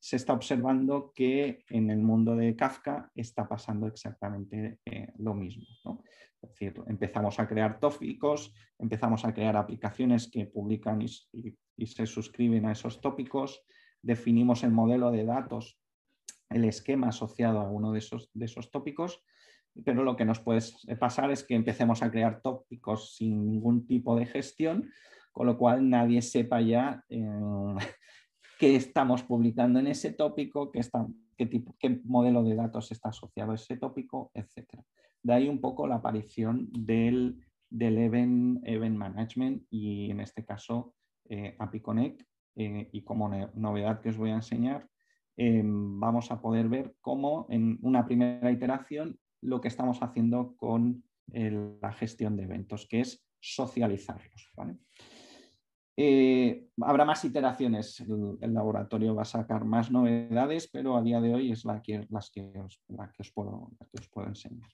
se está observando que en el mundo de Kafka está pasando exactamente eh, lo mismo. Decir, empezamos a crear tópicos, empezamos a crear aplicaciones que publican y, se suscriben a esos tópicos, definimos el modelo de datos, el esquema asociado a uno de esos, de esos tópicos, pero lo que nos puede pasar es que empecemos a crear tópicos sin ningún tipo de gestión, con lo cual nadie sepa ya eh, qué estamos publicando en ese tópico, qué, tipo, qué modelo de datos está asociado a ese tópico, etc. De ahí un poco la aparición del, del event, event Management y en este caso eh, API Connect. Eh, y como novedad que os voy a enseñar, em, vamos a poder ver cómo en una primera iteración lo que estamos haciendo con la gestión de eventos, que es socializarlos. ¿vale? Eh, habrá más iteraciones, el, laboratorio va a sacar más novedades, pero a día de hoy es la que, las que os, que os, puedo, os puedo enseñar.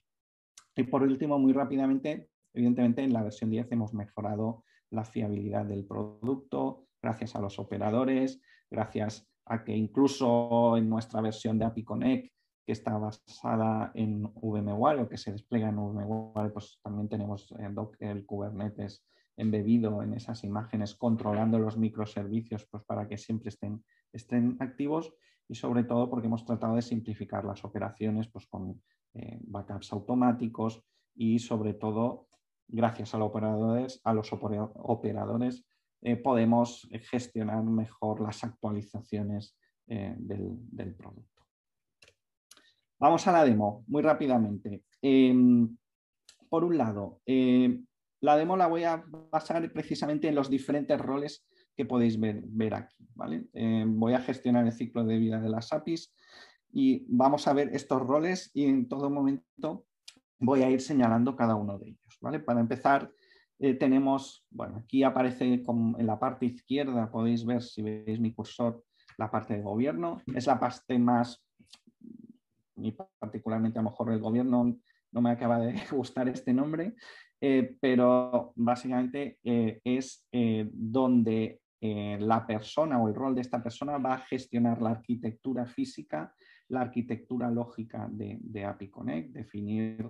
Y por último, muy rápidamente, evidentemente en la versión 10 hemos mejorado la fiabilidad del producto gracias a los operadores, gracias a que incluso en nuestra versión de API Connect, que está basada en VMware o que se despliega en VMware, pues también tenemos el, el Kubernetes embebido en esas imágenes, controlando los microservicios pues, para que siempre estén, estén activos y sobre todo porque hemos tratado de simplificar las operaciones pues, con eh, backups automáticos y sobre todo gracias a los operadores, eh, podemos gestionar mejor las actualizaciones eh, del, producto. Vamos a la demo muy rápidamente. Em, por un lado, la demo la voy a basar precisamente en los diferentes roles que podéis ver, aquí. Eh, voy a gestionar el ciclo de vida de las APIs y vamos a ver estos roles y en todo momento voy a ir señalando cada uno de ellos. ¿vale? Para empezar, eh, tenemos, bueno, aquí aparece en la parte izquierda, podéis ver si veis mi cursor, la parte de gobierno. Es la parte más, y particularmente a lo mejor el gobierno no me acaba de gustar este nombre, eh, pero básicamente eh, es eh, donde la persona o el rol de esta persona va a gestionar la arquitectura física, la arquitectura lógica de, API Connect, definir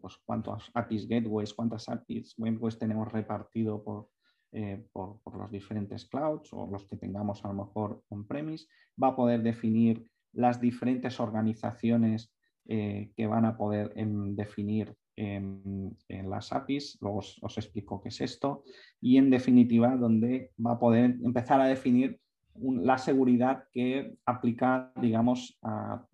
pues cuántos APIs gateways, cuántas APIs gateways tenemos repartido por, por, por, los diferentes clouds o los que tengamos a lo mejor on-premise, va a poder definir las diferentes organizaciones que van a poder em, definir en, las APIs, luego os, explico qué es esto, y en definitiva donde va a poder empezar a definir la seguridad que aplica, digamos, a,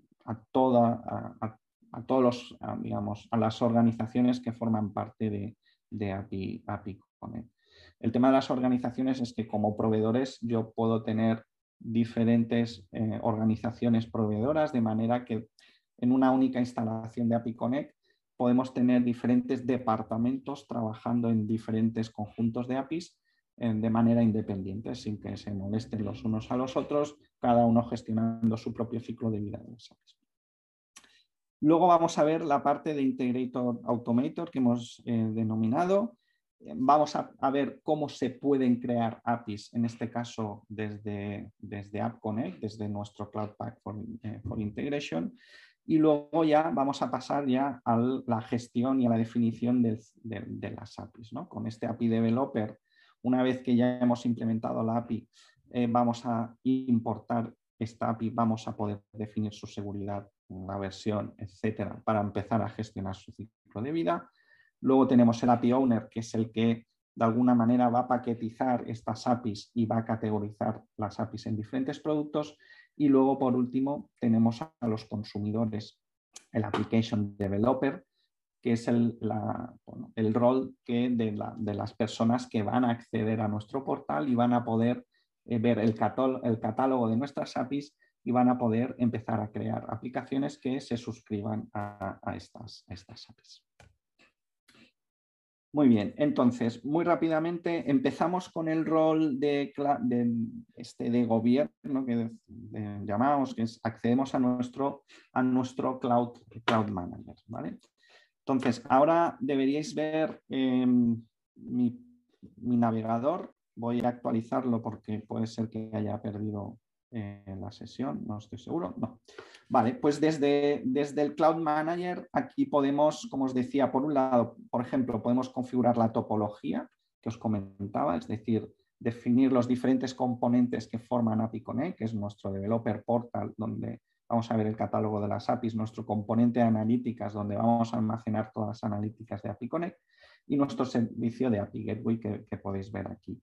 toda, a, todos los, digamos, a las organizaciones que forman parte de, de API, API Connect. El tema de las organizaciones es que como proveedores yo puedo tener diferentes eh, organizaciones proveedoras de manera que en una única instalación de API Connect podemos tener diferentes departamentos trabajando en diferentes conjuntos de APIs eh, de manera independiente, sin que se molesten los unos a los otros, cada uno gestionando su propio ciclo de vida de las APIs. Luego vamos a ver la parte de Integrator Automator que hemos eh, denominado. Eh, vamos a, ver cómo se pueden crear APIs, en este caso desde, desde App Connect, desde nuestro Cloud Pack for, for Integration y luego ya vamos a pasar ya a la gestión y a la definición de, las APIs. Con este API Developer, una vez que ya hemos implementado la API, eh, vamos a importar esta API, vamos a poder definir su seguridad una versión, etcétera, para empezar a gestionar su ciclo de vida. Luego tenemos el API Owner, que es el que de alguna manera va a paquetizar estas APIs y va a categorizar las APIs en diferentes productos. Y luego, por último, tenemos a los consumidores, el Application Developer, que es el, el rol que de, las personas que van a acceder a nuestro portal y van a poder eh, ver el, el catálogo de nuestras APIs y van a poder empezar a crear aplicaciones que se suscriban a, estas, estas APIs. Muy bien, entonces, muy rápidamente empezamos con el rol de, este, de gobierno que llamamos, que es accedemos a nuestro, a nuestro cloud, cloud Manager. ¿vale? Entonces, ahora deberíais ver em, mi, navegador. Voy a actualizarlo porque puede ser que haya perdido eh, la sesión, no estoy seguro. No. Vale, pues desde, desde el Cloud Manager aquí podemos, como os decía, por un lado, por ejemplo, podemos configurar la topología que os comentaba, es decir, definir los diferentes componentes que forman API Connect, que es nuestro developer portal, donde vamos a ver el catálogo de las APIs, nuestro componente de analíticas, donde vamos a almacenar todas las analíticas de API Connect y nuestro servicio de API Gateway que, podéis ver aquí.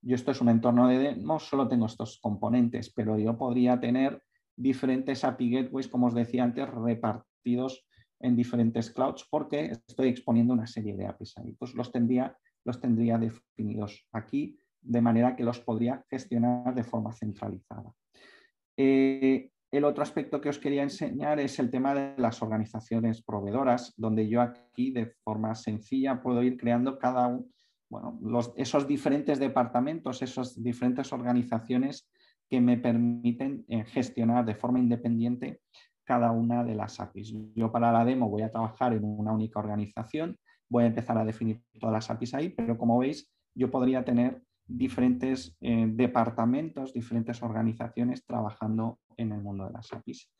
Yo esto es un entorno de demo, solo tengo estos componentes, pero yo podría tener diferentes API Gateways, como os decía antes, repartidos en diferentes clouds porque estoy exponiendo una serie de APIs ahí. Pues los tendría, los tendría definidos aquí de manera que los podría gestionar de forma centralizada. Eh, el otro aspecto que os quería enseñar es el tema de las organizaciones proveedoras, donde yo aquí de forma sencilla puedo ir creando cada uno, bueno, esos diferentes departamentos, esas diferentes organizaciones que me permiten eh, gestionar de forma independiente cada una de las APIs. Yo para la demo voy a trabajar en una única organización, voy a empezar a definir todas las APIs ahí, pero como veis, yo podría tener diferentes eh, departamentos, diferentes organizaciones trabajando en el mundo de las APIs.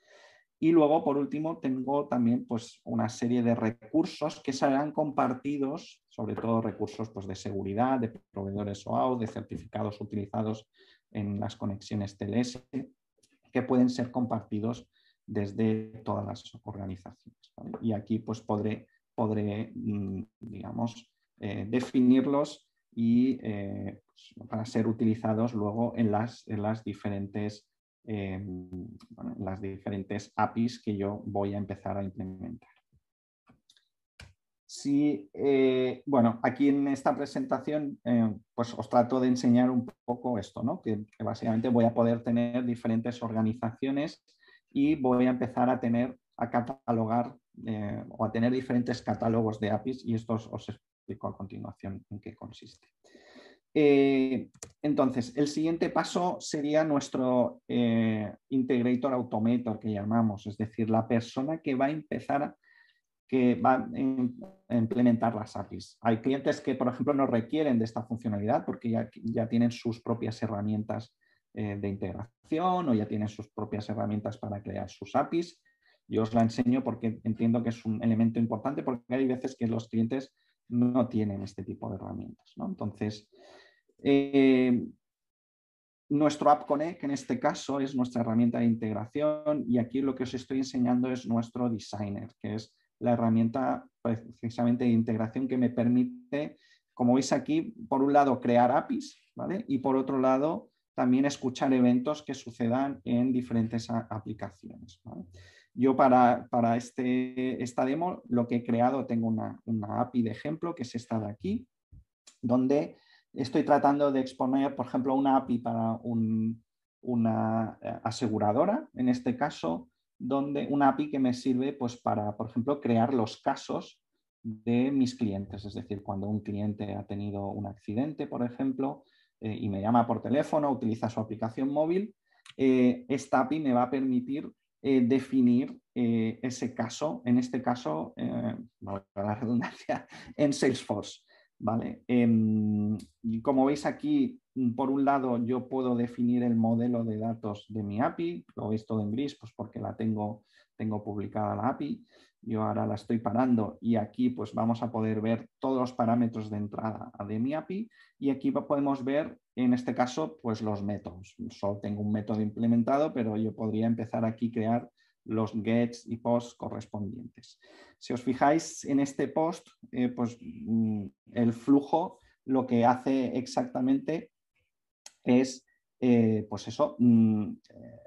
Y luego, por último, tengo también pues, una serie de recursos que serán compartidos, sobre todo recursos pues, de seguridad, de proveedores OAuth, de certificados utilizados en las conexiones TLS, que pueden ser compartidos desde todas las organizaciones. Y aquí pues, podré, podré mm, digamos, eh, definirlos y eh, pues, para ser utilizados luego en las, en las diferentes em, las diferentes APIs que yo voy a empezar a implementar. Si, eh, bueno, aquí en esta presentación eh, pues os trato de enseñar un poco esto, ¿no? que, básicamente voy a poder tener diferentes organizaciones y voy a empezar a tener, a catalogar o a tener diferentes catálogos de APIs y esto os, explico a continuación en qué consiste. Eh, entonces, el siguiente paso sería nuestro eh, Integrator Automator que llamamos, es decir, la persona que va a empezar que va a implementar las APIs. Hay clientes que, por ejemplo, no requieren de esta funcionalidad porque ya, tienen sus propias herramientas eh, de integración o ya tienen sus propias herramientas para crear sus APIs. Yo os la enseño porque entiendo que es un elemento importante porque hay veces que los clientes no tienen este tipo de herramientas. Entonces, eh, nuestro App Connect, en este caso, es nuestra herramienta de integración y aquí lo que os estoy enseñando es nuestro Designer, que es la herramienta precisamente de integración que me permite, como veis aquí, por un lado crear APIs ¿vale? y por otro lado también escuchar eventos que sucedan en diferentes aplicaciones. Yo para, este, esta demo lo que he creado, tengo una, API de ejemplo, que es esta de aquí, donde estoy tratando de exponer, por ejemplo, una API para una eh, aseguradora, en este caso, donde una API que me sirve pues, para, por ejemplo, crear los casos de mis clientes. Es decir, cuando un cliente ha tenido un accidente, por ejemplo, eh, y me llama por teléfono, utiliza su aplicación móvil, eh, esta API me va a permitir definir ese caso, en este caso, la redundancia, en Salesforce. ¿Vale? Em, como veis aquí, por un lado, yo puedo definir el modelo de datos de mi API, lo veis todo en gris, pues porque la tengo, tengo publicada la API. Yo ahora la estoy parando y aquí pues vamos a poder ver todos los parámetros de entrada de mi API y aquí podemos ver en este caso pues los métodos. Solo tengo un método implementado, pero yo podría empezar aquí a crear los gets y posts correspondientes. Si os fijáis en este post, eh, pues mm, el flujo lo que hace exactamente es, eh, pues eso, mm, eh,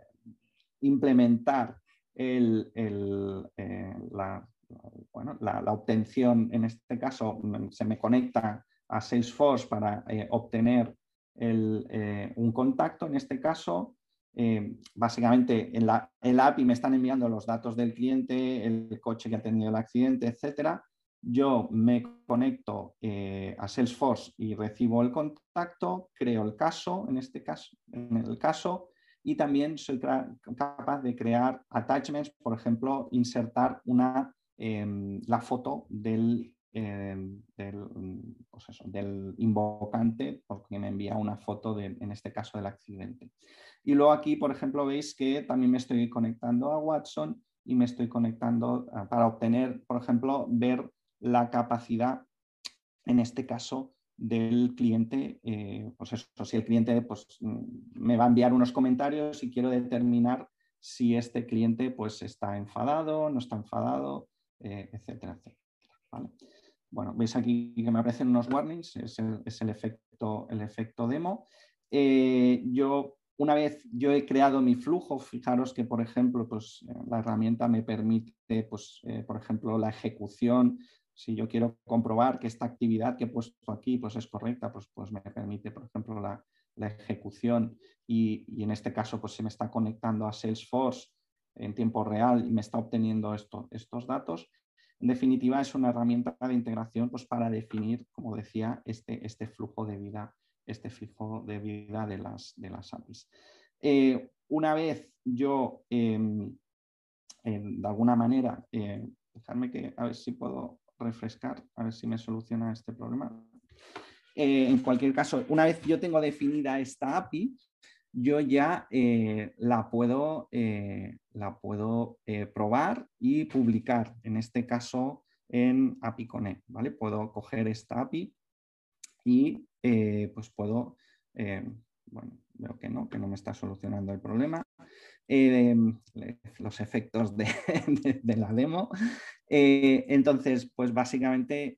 implementar la, obtención, en este caso, mm, se me conecta a Salesforce para obtener un contacto, en este caso, eh, básicamente en la, API me están enviando los datos del cliente, el coche que ha tenido el accidente, etcétera. Yo me conecto eh, a Salesforce y recibo el contacto, creo el caso, en este caso, en el caso, y también soy capaz de crear attachments, por ejemplo, insertar una, em, la foto del, em, pues del, invocante, porque me envía una foto, de, en este caso, del accidente. Y luego aquí, por ejemplo, veis que también me estoy conectando a Watson y me estoy conectando ah, para obtener, por ejemplo, ver la capacidad, en este caso, del cliente. Eh, pues eso, si el cliente pues, mm, me va a enviar unos comentarios y quiero determinar si este cliente pues, está enfadado, no está enfadado, eh, etcétera, etcétera. Bueno, veis aquí que me aparecen unos warnings, es el, efecto, el efecto demo. Eh, yo una vez yo he creado mi flujo, fijaros que, por ejemplo, pues, eh, la herramienta me permite, pues, eh, por ejemplo, la ejecución. Si yo quiero comprobar que esta actividad que he puesto aquí pues, es correcta, pues, pues me permite, por ejemplo, la, ejecución y, en este caso pues, se me está conectando a Salesforce en tiempo real y me está obteniendo esto, estos datos. Definitiva, es una herramienta de integración pues, para definir, como decía, este, este flujo de vida este fijo de vida de las, de las APIs. Eh, una vez yo, em, de alguna manera, eh, dejarme que a ver si puedo refrescar, a ver si me soluciona este problema. Eh, en cualquier caso, una vez yo tengo definida esta API, yo ya la puedo, la puedo probar y publicar, en este caso en API Connect. ¿vale? Puedo coger esta API y eh, pues puedo, eh, bueno, veo que no, que no me está solucionando el problema, eh, los efectos de, la demo. entonces, pues básicamente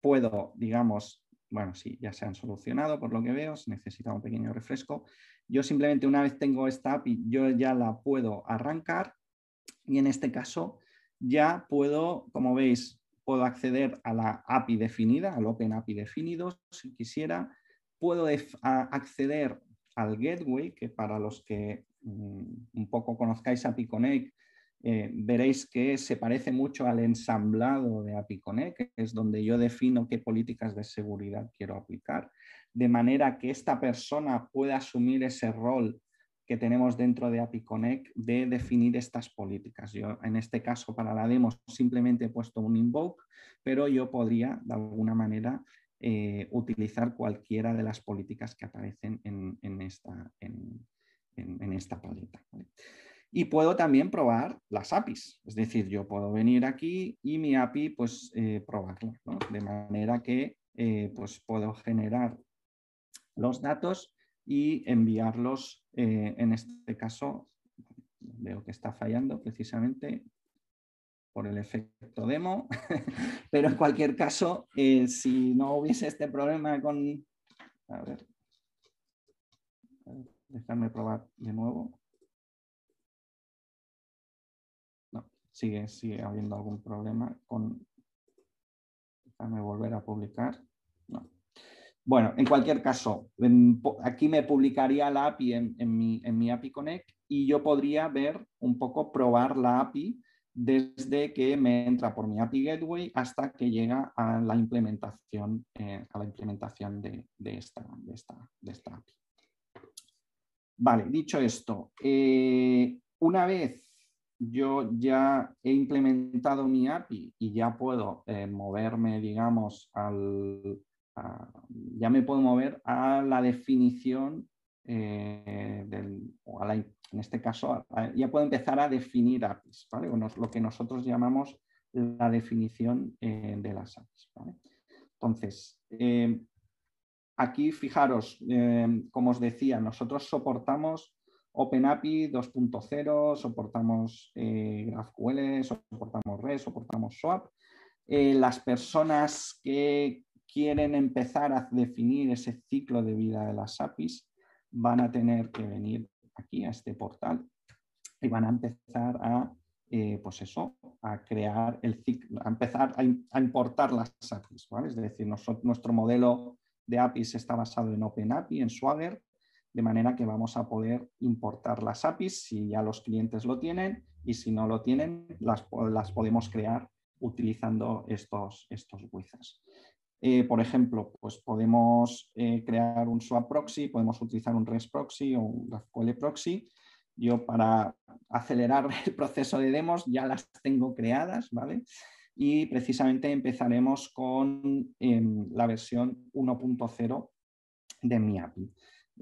puedo, digamos, bueno, sí, ya se han solucionado por lo que veo, se necesita un pequeño refresco. Yo simplemente una vez tengo esta API, yo ya la puedo arrancar y en este caso ya puedo, como veis, puedo acceder a la API definida, al Open API definido, si quisiera. Puedo acceder al gateway, que para los que mm, un poco conozcáis API Connect, eh, veréis que se parece mucho al ensamblado de API Connect, que es donde yo defino qué políticas de seguridad quiero aplicar, de manera que esta persona pueda asumir ese rol que tenemos dentro de API Connect de definir estas políticas. Yo en este caso para la demo simplemente he puesto un invoke, pero yo podría de alguna manera eh, utilizar cualquiera de las políticas que aparecen en, esta, en, esta paleta. Y puedo también probar las APIs, es decir, yo puedo venir aquí y mi API pues eh, probarla, de manera que eh, pues puedo generar los datos y enviarlos, eh, en este caso, veo que está fallando precisamente por el efecto demo, pero en cualquier caso, si no hubiese este problema con... A ver, déjame probar de nuevo. Sigue, sigue habiendo algún problema con... Déjame volver a publicar. No. Bueno, en cualquier caso, aquí me publicaría la API en, mi, API Connect y yo podría ver un poco, probar la API desde que me entra por mi API Gateway hasta que llega a la implementación, eh, a la implementación de, esta, API. Vale, dicho esto, eh, una vez yo ya he implementado mi API y ya puedo eh, moverme, digamos, al, ya me puedo mover a la definición eh, del, o en este caso, ya puedo empezar a definir APIs, ¿vale? lo que nosotros llamamos la definición eh, de las APIs. Entonces, aquí fijaros, como os decía, nosotros soportamos OpenAPI 2.0, soportamos eh, GraphQL, soportamos REST, soportamos SWAP. Eh, las personas que quieren empezar a definir ese ciclo de vida de las APIs van a tener que venir aquí a este portal y van a empezar a, eh, pues eso, a crear el ciclo, a empezar a, importar las APIs. Es decir, nuestro modelo de APIs está basado en OpenAPI, en Swagger, de manera que vamos a poder importar las APIs si ya los clientes lo tienen y si no lo tienen, las, las podemos crear utilizando estos, estos wizards. Eh, por ejemplo, pues podemos eh, crear un swap proxy, podemos utilizar un REST proxy o un GraphQL proxy. Yo para acelerar el proceso de demos ya las tengo creadas, ¿vale? Y precisamente empezaremos con em, la versión 1.0 de mi API.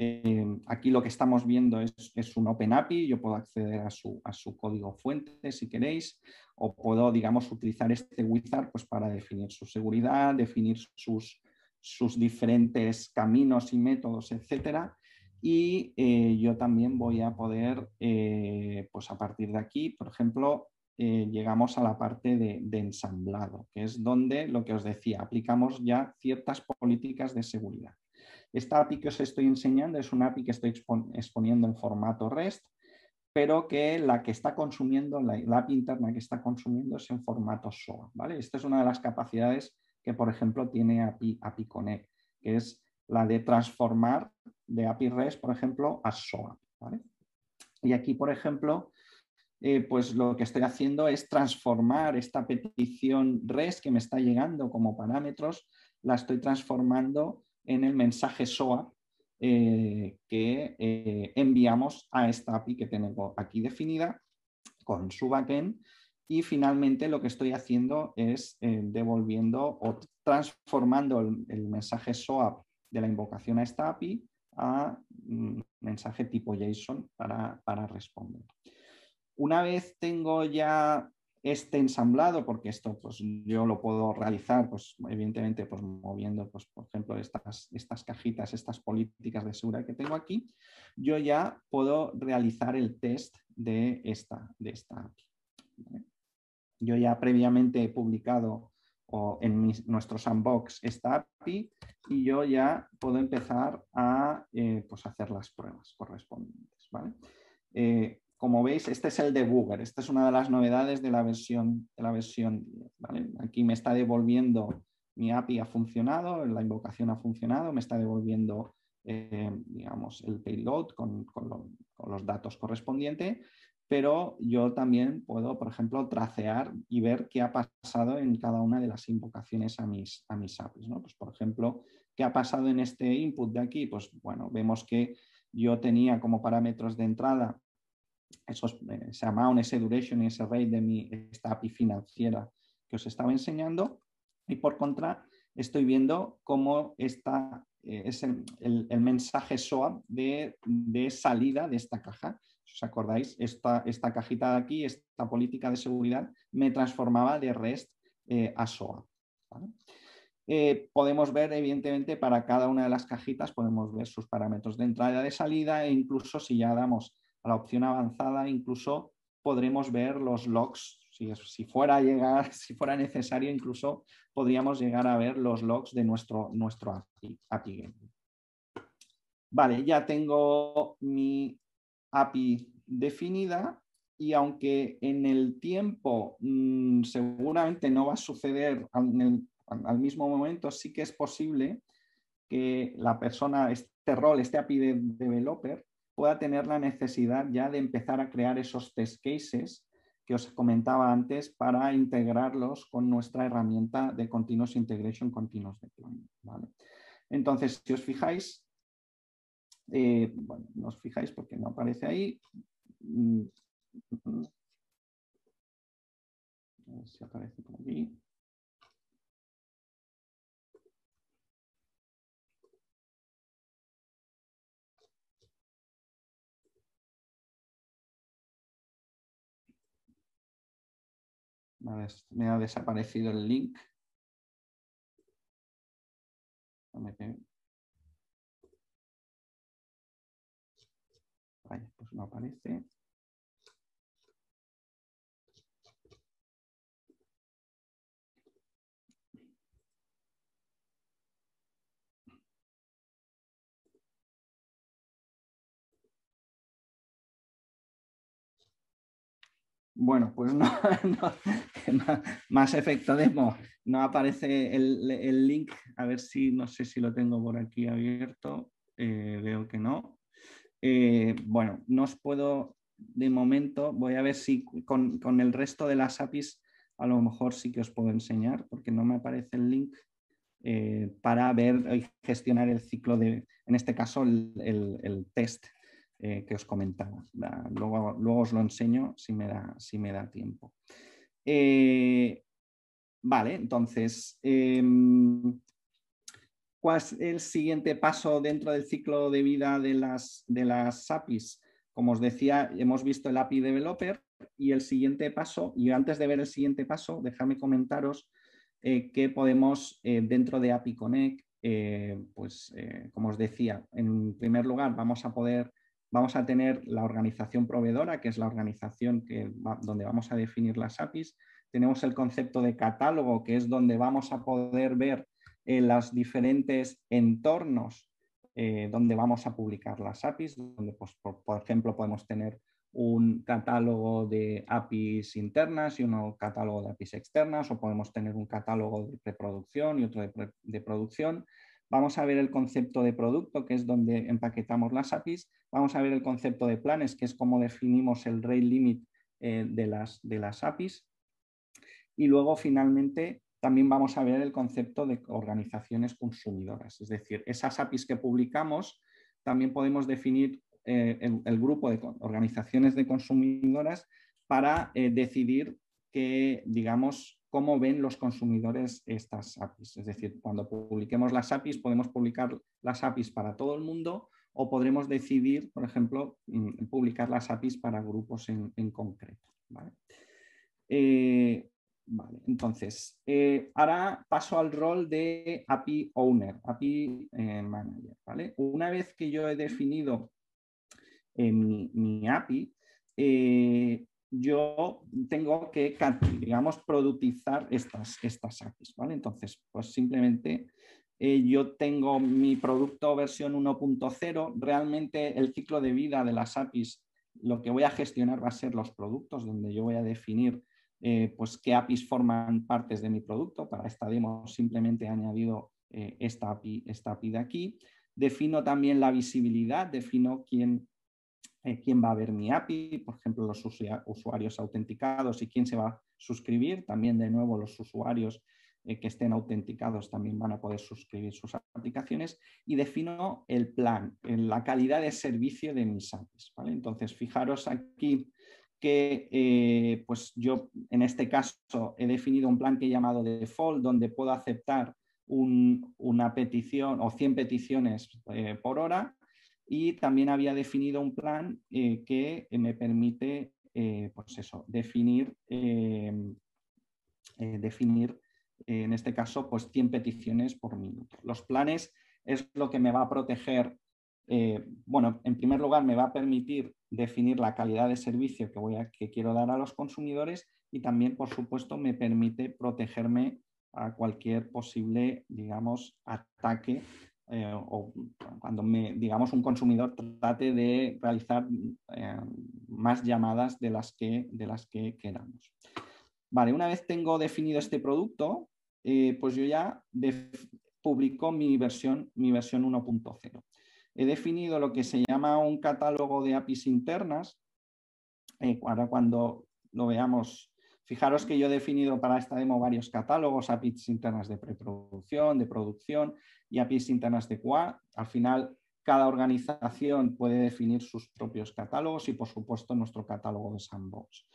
Eh, aquí lo que estamos viendo es, un Open API, yo puedo acceder a su, código fuente si queréis, o puedo, digamos, utilizar este wizard pues, para definir su seguridad, definir sus, diferentes caminos y métodos, etcétera. Y eh, yo también voy a poder, eh, pues a partir de aquí, por ejemplo, llegamos a la parte de, ensamblado, que es donde, lo que os decía, aplicamos ya ciertas políticas de seguridad. Esta API que os estoy enseñando es una API que estoy exponiendo en formato REST, pero que la que está consumiendo, la, API interna que está consumiendo es en formato SOA. ¿vale? Esta es una de las capacidades que, por ejemplo, tiene API, Connect, que es la de transformar de API REST, por ejemplo, a SOA. Y aquí, por ejemplo, eh, pues lo que estoy haciendo es transformar esta petición REST que me está llegando como parámetros, la estoy transformando en el mensaje SOA eh, que eh, enviamos a esta API que tengo aquí definida con su backend. Y finalmente lo que estoy haciendo es eh, devolviendo o transformando el, mensaje SOAP de la invocación a esta API a mm, mensaje tipo JSON para, para responder. Una vez tengo ya este ensamblado, porque esto pues, yo lo puedo realizar, pues, evidentemente, pues, moviendo, pues, por ejemplo, estas, estas cajitas, estas políticas de seguridad que tengo aquí, yo ya puedo realizar el test de esta, de esta API. Yo ya previamente he publicado en nuestro sandbox esta API y yo ya puedo empezar a eh, pues hacer las pruebas correspondientes. ¿vale? Eh, como veis, este es el debugger. Esta es una de las novedades de la versión, de la versión Aquí me está devolviendo mi API ha funcionado, la invocación ha funcionado, me está devolviendo eh, digamos, el payload con, los datos correspondientes, pero yo también puedo, por ejemplo, tracear y ver qué ha pasado en cada una de las invocaciones a mis, a mis APIs. Pues, por ejemplo, ¿qué ha pasado en este input de aquí? Pues bueno, vemos que yo tenía como parámetros de entrada esos, eh, ese amount, ese duration y ese rate de mi esta API financiera que os estaba enseñando. Y por contra, estoy viendo cómo está eh, es el, mensaje SOAP de, salida de esta caja. Si os acordáis, esta, esta cajita de aquí, esta política de seguridad, me transformaba de REST eh, a SOAP. podemos ver, evidentemente, para cada una de las cajitas, podemos ver sus parámetros de entrada y de salida e incluso si ya damos a la opción avanzada, incluso podremos ver los logs. Si, fuera, a llegar, si fuera necesario, incluso podríamos llegar a ver los logs de nuestro, nuestro API, API Vale, ya tengo mi API definida y aunque en el tiempo mm, seguramente no va a suceder al, al, mismo momento, sí que es posible que la persona, este rol, este API de developer, pueda tener la necesidad ya de empezar a crear esos test cases que os comentaba antes para integrarlos con nuestra herramienta de Continuous Integration, Continuous Deployment. Entonces, si os fijáis, eh, bueno, no os fijáis porque no aparece ahí. Mm, a ver si aparece por aquí. Me ha desaparecido el link. pues no aparece. Bueno, pues no, más efecto demo. No aparece el, link. A ver si, no sé si lo tengo por aquí abierto. Eh, veo que no. Eh, bueno, no os puedo, de momento, voy a ver si con, el resto de las APIs a lo mejor sí que os puedo enseñar, porque no me aparece el link eh, para ver y gestionar el ciclo de, en este caso, el test eh, que os comentaba. Luego, luego, os lo enseño si me da, si me da tiempo. Eh, vale, entonces, em, ¿cuál es el siguiente paso dentro del ciclo de vida de las, de las APIs? Como os decía, hemos visto el API Developer y el siguiente paso, y antes de ver el siguiente paso, dejadme comentaros eh, que podemos dentro de API Connect, pues como os decía, en primer lugar vamos a poder Vamos a tener la organización proveedora, que es la organización donde vamos a definir las APIs. Tenemos el concepto de catálogo, que es donde vamos a poder ver eh, los diferentes entornos eh, donde vamos a publicar las APIs, donde, pues, por, ejemplo, podemos tener un catálogo de APIs internas y un catálogo de APIs externas, o podemos tener un catálogo de preproducción y otro de producción. Vamos a ver el concepto de producto, que es donde empaquetamos las APIs. Vamos a ver el concepto de planes, que es cómo definimos el rate limit eh, de, las, de las APIs. Y luego, finalmente, también vamos a ver el concepto de organizaciones consumidoras. Es decir, esas APIs que publicamos, también podemos definir eh, el, grupo de organizaciones de consumidoras para eh, decidir que, digamos, cómo ven los consumidores estas APIs. Es decir, cuando publiquemos las APIs, podemos publicar las APIs para todo el mundo o podremos decidir, por ejemplo, mm, publicar las APIs para grupos en, concreto. Eh, ¿vale? entonces, eh, ahora paso al rol de API Owner, API eh, Manager. ¿vale? Una vez que yo he definido mi, API, yo tengo que, digamos, productizar estas, estas APIs, ¿vale? Entonces, pues simplemente eh, yo tengo mi producto versión 1.0, realmente el ciclo de vida de las APIs, lo que voy a gestionar va a ser los productos, donde yo voy a definir eh, pues qué APIs forman partes de mi producto. Para esta demo simplemente he añadido eh, esta, API, esta API de aquí. Defino también la visibilidad, defino quién eh, quién va a ver mi API, por ejemplo, los usuarios autenticados y quién se va a suscribir. También, de nuevo, los usuarios eh, que estén autenticados también van a poder suscribir sus aplicaciones y defino el plan, la calidad de servicio de mis APIs. Entonces, fijaros aquí que eh, pues yo en este caso he definido un plan que he llamado default, donde puedo aceptar una petición o 100 peticiones por hora y también había definido un plan eh, que me permite eh, pues eso, definir, eh, definir en este caso, pues 100 peticiones por minuto. Los planes es lo que me va a proteger, bueno, en primer lugar me va a permitir definir la calidad de servicio que, voy a, que quiero dar a los consumidores y también, por supuesto, me permite protegerme a cualquier posible, digamos, ataque eh, o cuando digamos un consumidor trate de realizar eh, más llamadas de las que, de las que queramos. Vale, una vez tengo definido este producto, eh, pues yo ya publico mi versión, mi versión 1.0. He definido lo que se llama un catálogo de APIs internas. ahora cuando lo veamos, fijaros que yo he definido para esta demo varios catálogos, APIs internas de preproducción, de producción y APIs internas de QA. Al final, cada organización puede definir sus propios catálogos y, por supuesto, nuestro catálogo de sandbox.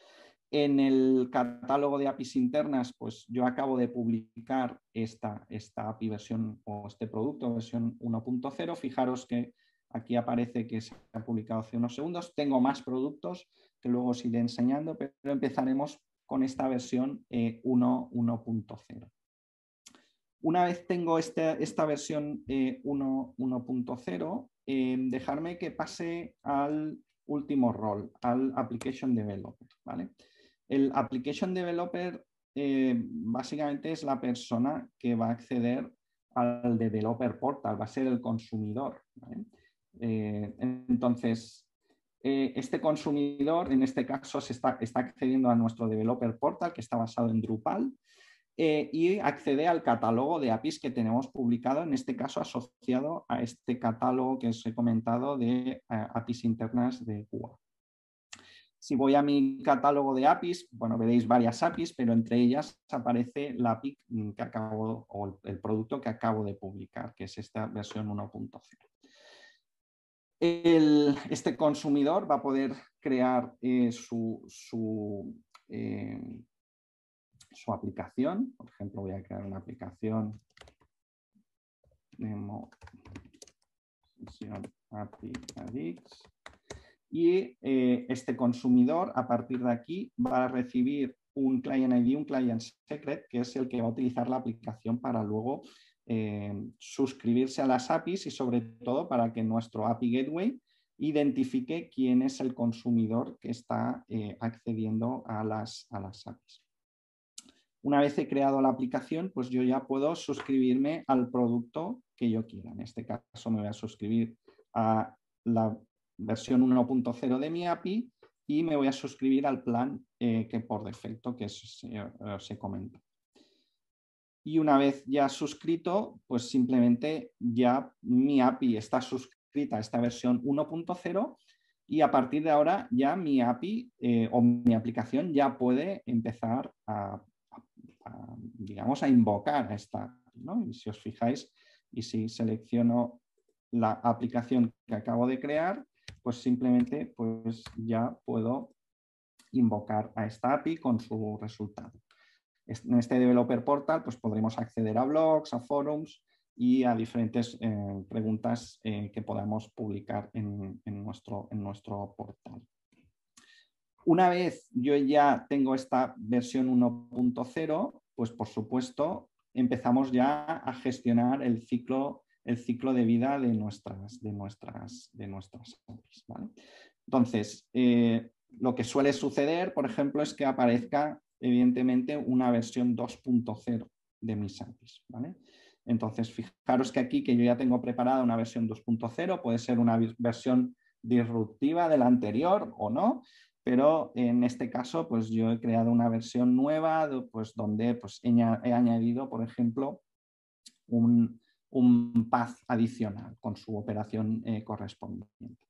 En el catálogo de APIs internas, pues yo acabo de publicar esta, esta API versión o este producto versión 1.0. Fijaros que aquí aparece que se ha publicado hace unos segundos. Tengo más productos que luego os iré enseñando, pero empezaremos con esta versión 1.0. Eh, una vez tengo este, esta versión 1.0, eh, eh, dejarme que pase al último rol, al Application Developer. ¿vale? El Application Developer eh, básicamente es la persona que va a acceder al Developer Portal, va a ser el consumidor. Eh, entonces, eh, este consumidor, en este caso, se está, accediendo a nuestro Developer Portal, que está basado en Drupal, eh, y accede al catálogo de APIs que tenemos publicado, en este caso asociado a este catálogo que os he comentado de eh, APIs internas de Cuba. Si voy a mi catálogo de APIs, bueno, veréis varias APIs, pero entre ellas aparece la API que acabo, o el producto que acabo de publicar, que es esta versión 1.0. Este consumidor va a poder crear eh, su, su aplicación. Por ejemplo, voy a crear una aplicación demo y eh, este consumidor a partir de aquí va a recibir un client ID, un client secret, que es el que va a utilizar la aplicación para luego eh, suscribirse a las APIs y sobre todo para que nuestro API Gateway identifique quién es el consumidor que está eh, accediendo a las, a las APIs. Una vez he creado la aplicación, pues yo ya puedo suscribirme al producto que yo quiera. En este caso me voy a suscribir a la versión 1.0 de mi API y me voy a suscribir al plan eh, que por defecto que os he comentado. Y una vez ya suscrito, pues simplemente ya mi API está suscrita a esta versión 1.0 y a partir de ahora ya mi API eh, o mi aplicación ya puede empezar a digamos, a invocar a esta. Y si os fijáis, y si selecciono la aplicación que acabo de crear, pues simplemente pues ya puedo invocar a esta API con su resultado. En este Developer Portal pues podremos acceder a blogs, a forums y a diferentes eh, preguntas eh, que podamos publicar en, nuestro, en nuestro portal. Una vez yo ya tengo esta versión 1.0, pues por supuesto empezamos ya a gestionar el ciclo, el ciclo de vida de nuestras, de nuestras, de nuestras. Entonces, eh, lo que suele suceder, por ejemplo, es que aparezca evidentemente una versión 2.0 de mis APIs. Entonces, fijaros que aquí que yo ya tengo preparada una versión 2.0, puede ser una versión disruptiva de la anterior o no, pero en este caso pues yo he creado una versión nueva pues, donde pues, he, añadido, por ejemplo, un, un path adicional con su operación eh, correspondiente.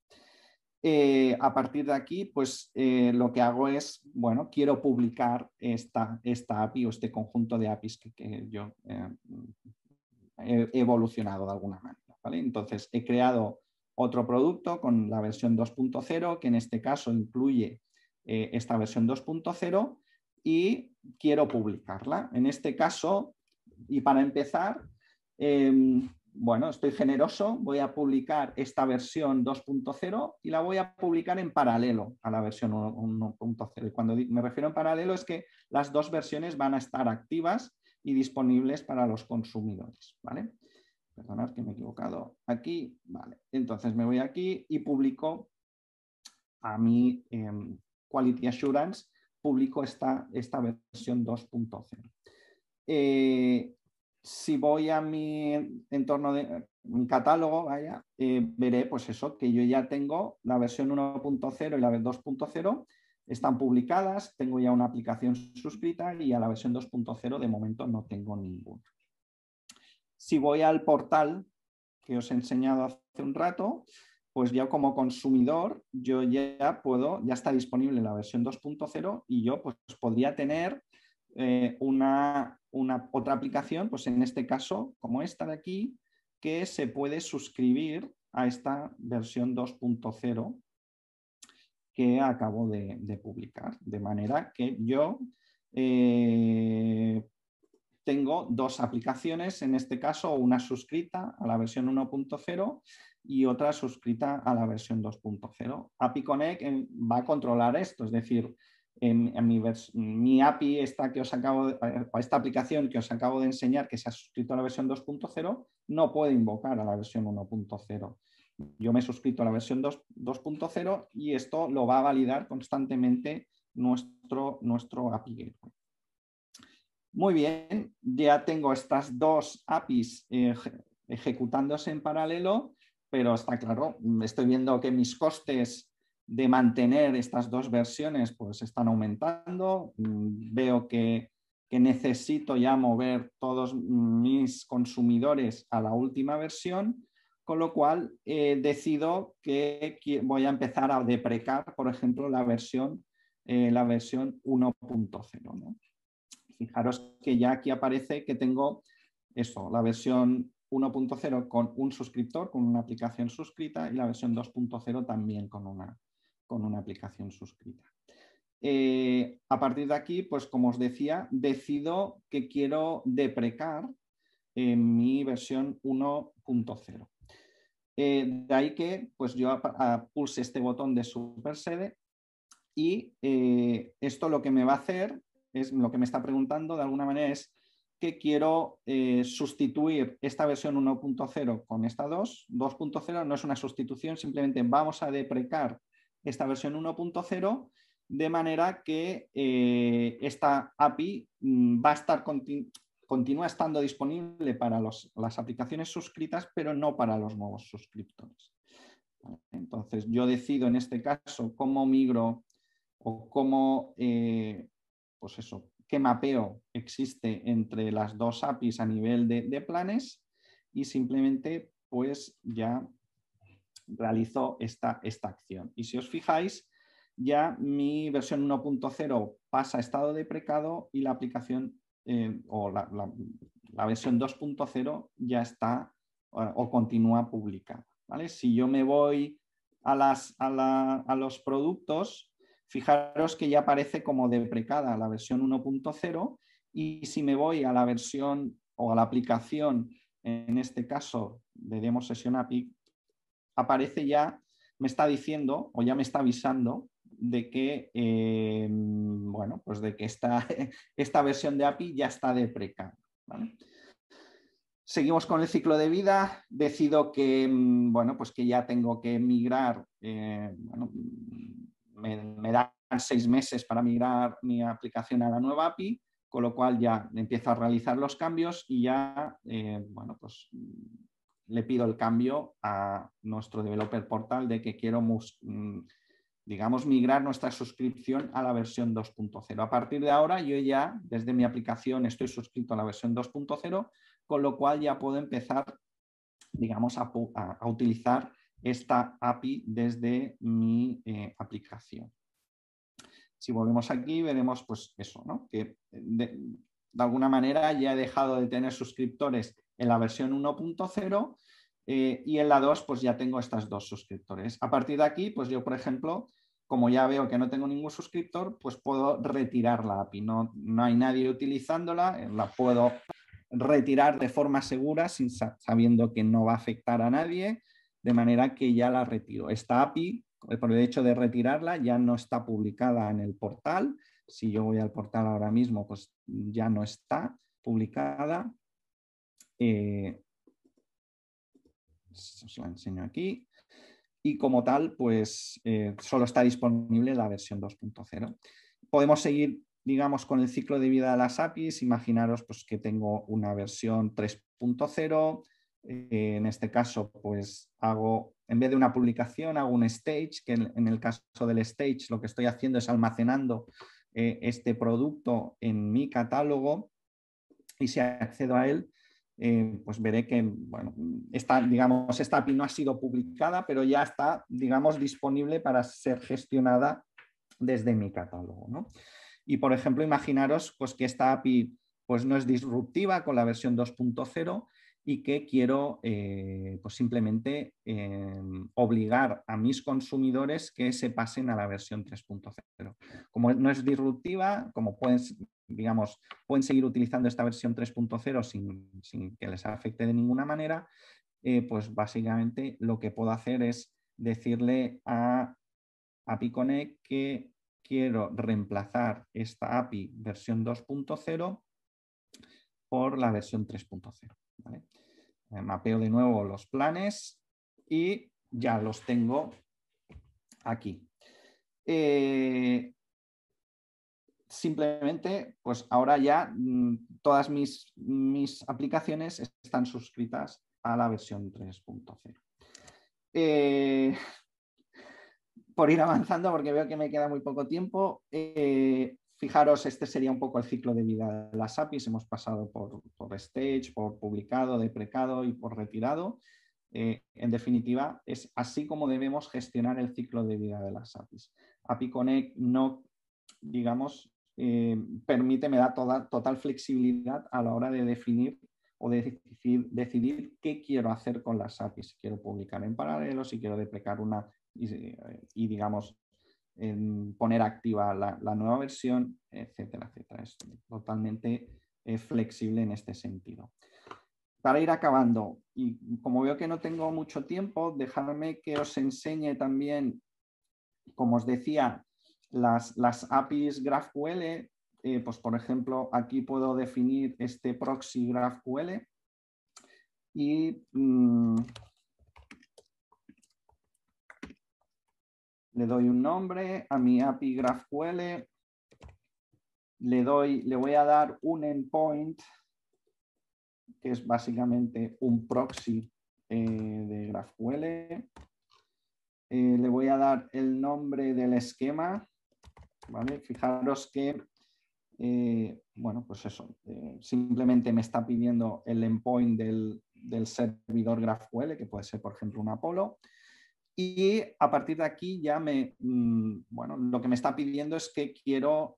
Eh, a partir de aquí, pues eh, lo que hago es, bueno, quiero publicar esta, esta API o este conjunto de APIs que, yo he evolucionado de alguna manera. Entonces, he creado otro producto con la versión 2.0, que en este caso incluye eh, esta versión 2.0 y quiero publicarla. En este caso, y para empezar, em, bueno, estoy generoso, voy a publicar esta versión 2.0 y la voy a publicar en paralelo a la versión 1.0. Y cuando me refiero en paralelo es que las dos versiones van a estar activas y disponibles para los consumidores. ¿vale? Perdonad que me he equivocado aquí. Vale. Entonces me voy aquí y publico a mi, em, Quality Assurance publico esta, esta versión 2.0. Eh, si voy a mi entorno de mi catálogo, vaya, eh, veré pues eso, que yo ya tengo la versión 1.0 y la 2.0 están publicadas, tengo ya una aplicación suscrita y a la versión 2.0 de momento no tengo ninguna. Si voy al portal que os he enseñado hace un rato, pues ya como consumidor, yo ya puedo, ya está disponible la versión 2.0 y yo pues podría tener eh, una, otra aplicación, pues en este caso, como esta de aquí, que se puede suscribir a esta versión 2.0 que acabo de, publicar. De manera que yo eh, tengo dos aplicaciones, en este caso una suscrita a la versión 1.0 y otra suscrita a la versión 2.0. API Connect va a controlar esto, es decir, mi, API, esta, que os acabo eh, esta aplicación que os acabo de enseñar que se ha suscrito a la versión 2.0, no puede invocar a la versión 1.0. yo me he suscrito a la versión 2.0 y esto lo va a validar constantemente nuestro, nuestro API Gateway. Muy bien, ya tengo estas dos APIs ejecutándose en paralelo, pero está claro, estoy viendo que mis costes de mantener estas dos versiones pues están aumentando. Mm, veo que, necesito ya mover todos mis consumidores a la última versión, con lo cual eh, decido que voy a empezar a deprecar, por ejemplo, la versión, eh, la versión 1.0. Fijaros que ya aquí aparece que tengo eso, la versión 1.0 con un suscriptor, con una aplicación suscrita y la versión 2.0 también con una, con una aplicación suscrita. Eh, a partir de aquí, pues como os decía, decido que quiero deprecar mi versión 1.0. Eh, de ahí que pues yo pulse este botón de super sede y eh, esto lo que me va a hacer es lo que me está preguntando de alguna manera es que quiero sustituir esta versión 1.0 con esta 2. 2.0 no es una sustitución, simplemente vamos a deprecar esta versión 1.0, de manera que eh, esta API mm, va a estar continúa estando disponible para las aplicaciones suscritas, pero no para los nuevos suscriptores. Entonces, yo decido en este caso cómo migro o cómo, eh, pues eso, qué mapeo existe entre las dos APIs a nivel de, de planes y simplemente pues ya realizo esta, esta acción. Y si os fijáis, ya mi versión 1.0 pasa a estado de precado y la aplicación eh, o la, versión 2.0 ya está o continúa publicada. ¿vale? Si yo me voy a, las, a, los productos, fijaros que ya aparece como deprecada la versión 1.0 y si me voy a la versión o a la aplicación, en este caso de Demo Session API, aparece ya, me está diciendo o ya me está avisando de que, eh, bueno, pues de que esta, esta, versión de API ya está deprecada. Seguimos con el ciclo de vida. Decido que, mm, bueno, pues que ya tengo que migrar. Eh, me, dan seis meses para migrar mi aplicación a la nueva API, con lo cual ya empiezo a realizar los cambios y ya, eh, bueno, pues le pido el cambio a nuestro developer portal de que quiero, mm, digamos, migrar nuestra suscripción a la versión 2.0. A partir de ahora, yo ya desde mi aplicación estoy suscrito a la versión 2.0, con lo cual ya puedo empezar, digamos, a, utilizar esta API desde mi eh, aplicación. Si volvemos aquí, veremos pues eso, ¿no? que de alguna manera ya he dejado de tener suscriptores en la versión 1.0 eh, y en la 2 pues ya tengo estas dos suscriptores. A partir de aquí, pues yo, por ejemplo, como ya veo que no tengo ningún suscriptor, pues puedo retirar la API. No, no hay nadie utilizándola, eh, la puedo retirar de forma segura, sin, sabiendo que no va a afectar a nadie, de manera que ya la retiro. Esta API, eh, por el hecho de retirarla, ya no está publicada en el portal. Si yo voy al portal ahora mismo, pues ya no está publicada eh, os la enseño aquí. Y como tal, pues eh, solo está disponible la versión 2.0. Podemos seguir, digamos, con el ciclo de vida de las APIs. Imaginaros pues, que tengo una versión 3.0. Eh, en este caso, pues hago, en vez de una publicación, hago un stage, que en, el caso del stage lo que estoy haciendo es almacenando este producto en mi catálogo y si accedo a él, eh, pues veré que bueno, esta, digamos, esta API no ha sido publicada, pero ya está digamos, disponible para ser gestionada desde mi catálogo. Y por ejemplo, imaginaros pues, que esta API pues, no es disruptiva con la versión 2.0 y que quiero eh, pues simplemente em, obligar a mis consumidores que se pasen a la versión 3.0. Como no es disruptiva, como pueden, digamos, pueden seguir utilizando esta versión 3.0 sin, que les afecte de ninguna manera, eh, pues básicamente lo que puedo hacer es decirle a API Connect que quiero reemplazar esta API versión 2.0 por la versión 3.0. ¿vale? Eh, mapeo de nuevo los planes y ya los tengo aquí. Eh, simplemente, pues ahora ya mm, todas mis, mis, aplicaciones están suscritas a la versión 3.0. Eh, por ir avanzando, porque veo que me queda muy poco tiempo, eh, fijaros, este sería un poco el ciclo de vida de las APIs. Hemos pasado por, por stage, por publicado, deprecado y por retirado. Eh, en definitiva, es así como debemos gestionar el ciclo de vida de las APIs. API Connect no, digamos, eh, permite, me da toda, total flexibilidad a la hora de definir o de decidir, qué quiero hacer con las APIs. Si quiero publicar en paralelo, si quiero deprecar una y, digamos, poner activa la, nueva versión, etcétera, etcétera. Es totalmente eh, flexible en este sentido para ir acabando, y como veo que no tengo mucho tiempo, dejadme que os enseñe también, como os decía, las, las APIs GraphQL. Eh, pues por ejemplo, aquí puedo definir este proxy GraphQL y mm, le doy un nombre a mi API GraphQL, le, doy, le voy a dar un endpoint que es básicamente un proxy eh, de GraphQL. Eh, le voy a dar el nombre del esquema. Fijaros que, eh, bueno, pues eso, simplemente me está pidiendo el endpoint del, del, servidor GraphQL, que puede ser, por ejemplo, un Apollo. Y a partir de aquí ya me, mm, bueno, lo que me está pidiendo es que quiero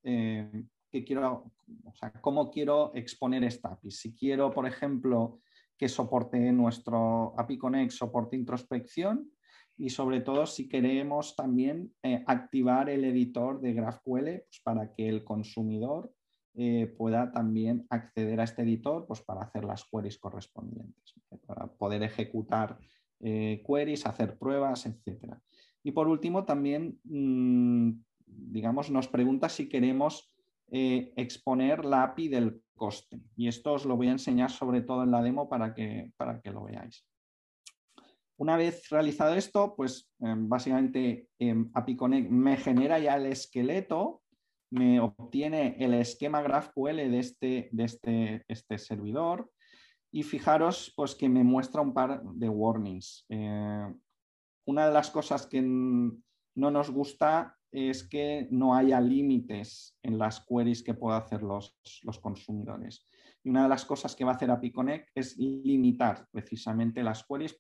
que quiero, o sea, cómo quiero exponer esta API. Si quiero, por ejemplo, que soporte nuestro API Connect, soporte introspección y sobre todo si queremos también eh, activar el editor de GraphQL pues, para que el consumidor eh, pueda también acceder a este editor pues, para hacer las queries correspondientes, para poder ejecutar eh, queries, hacer pruebas, etc. Y por último, también, mm, digamos, nos pregunta si queremos exponer la API del coste. Y esto os lo voy a enseñar sobre todo en la demo para que, para que lo veáis. Una vez realizado esto, pues em, básicamente Connect me genera ya el esqueleto, me obtiene el esquema GraphQL de este, de este, este servidor y fijaros pues, que me muestra un par de warnings. Eh, una de las cosas que no nos gusta es que no haya límites en las queries que puedan hacer los, los, consumidores. Y una de las cosas que va a hacer API Connect es limitar precisamente las queries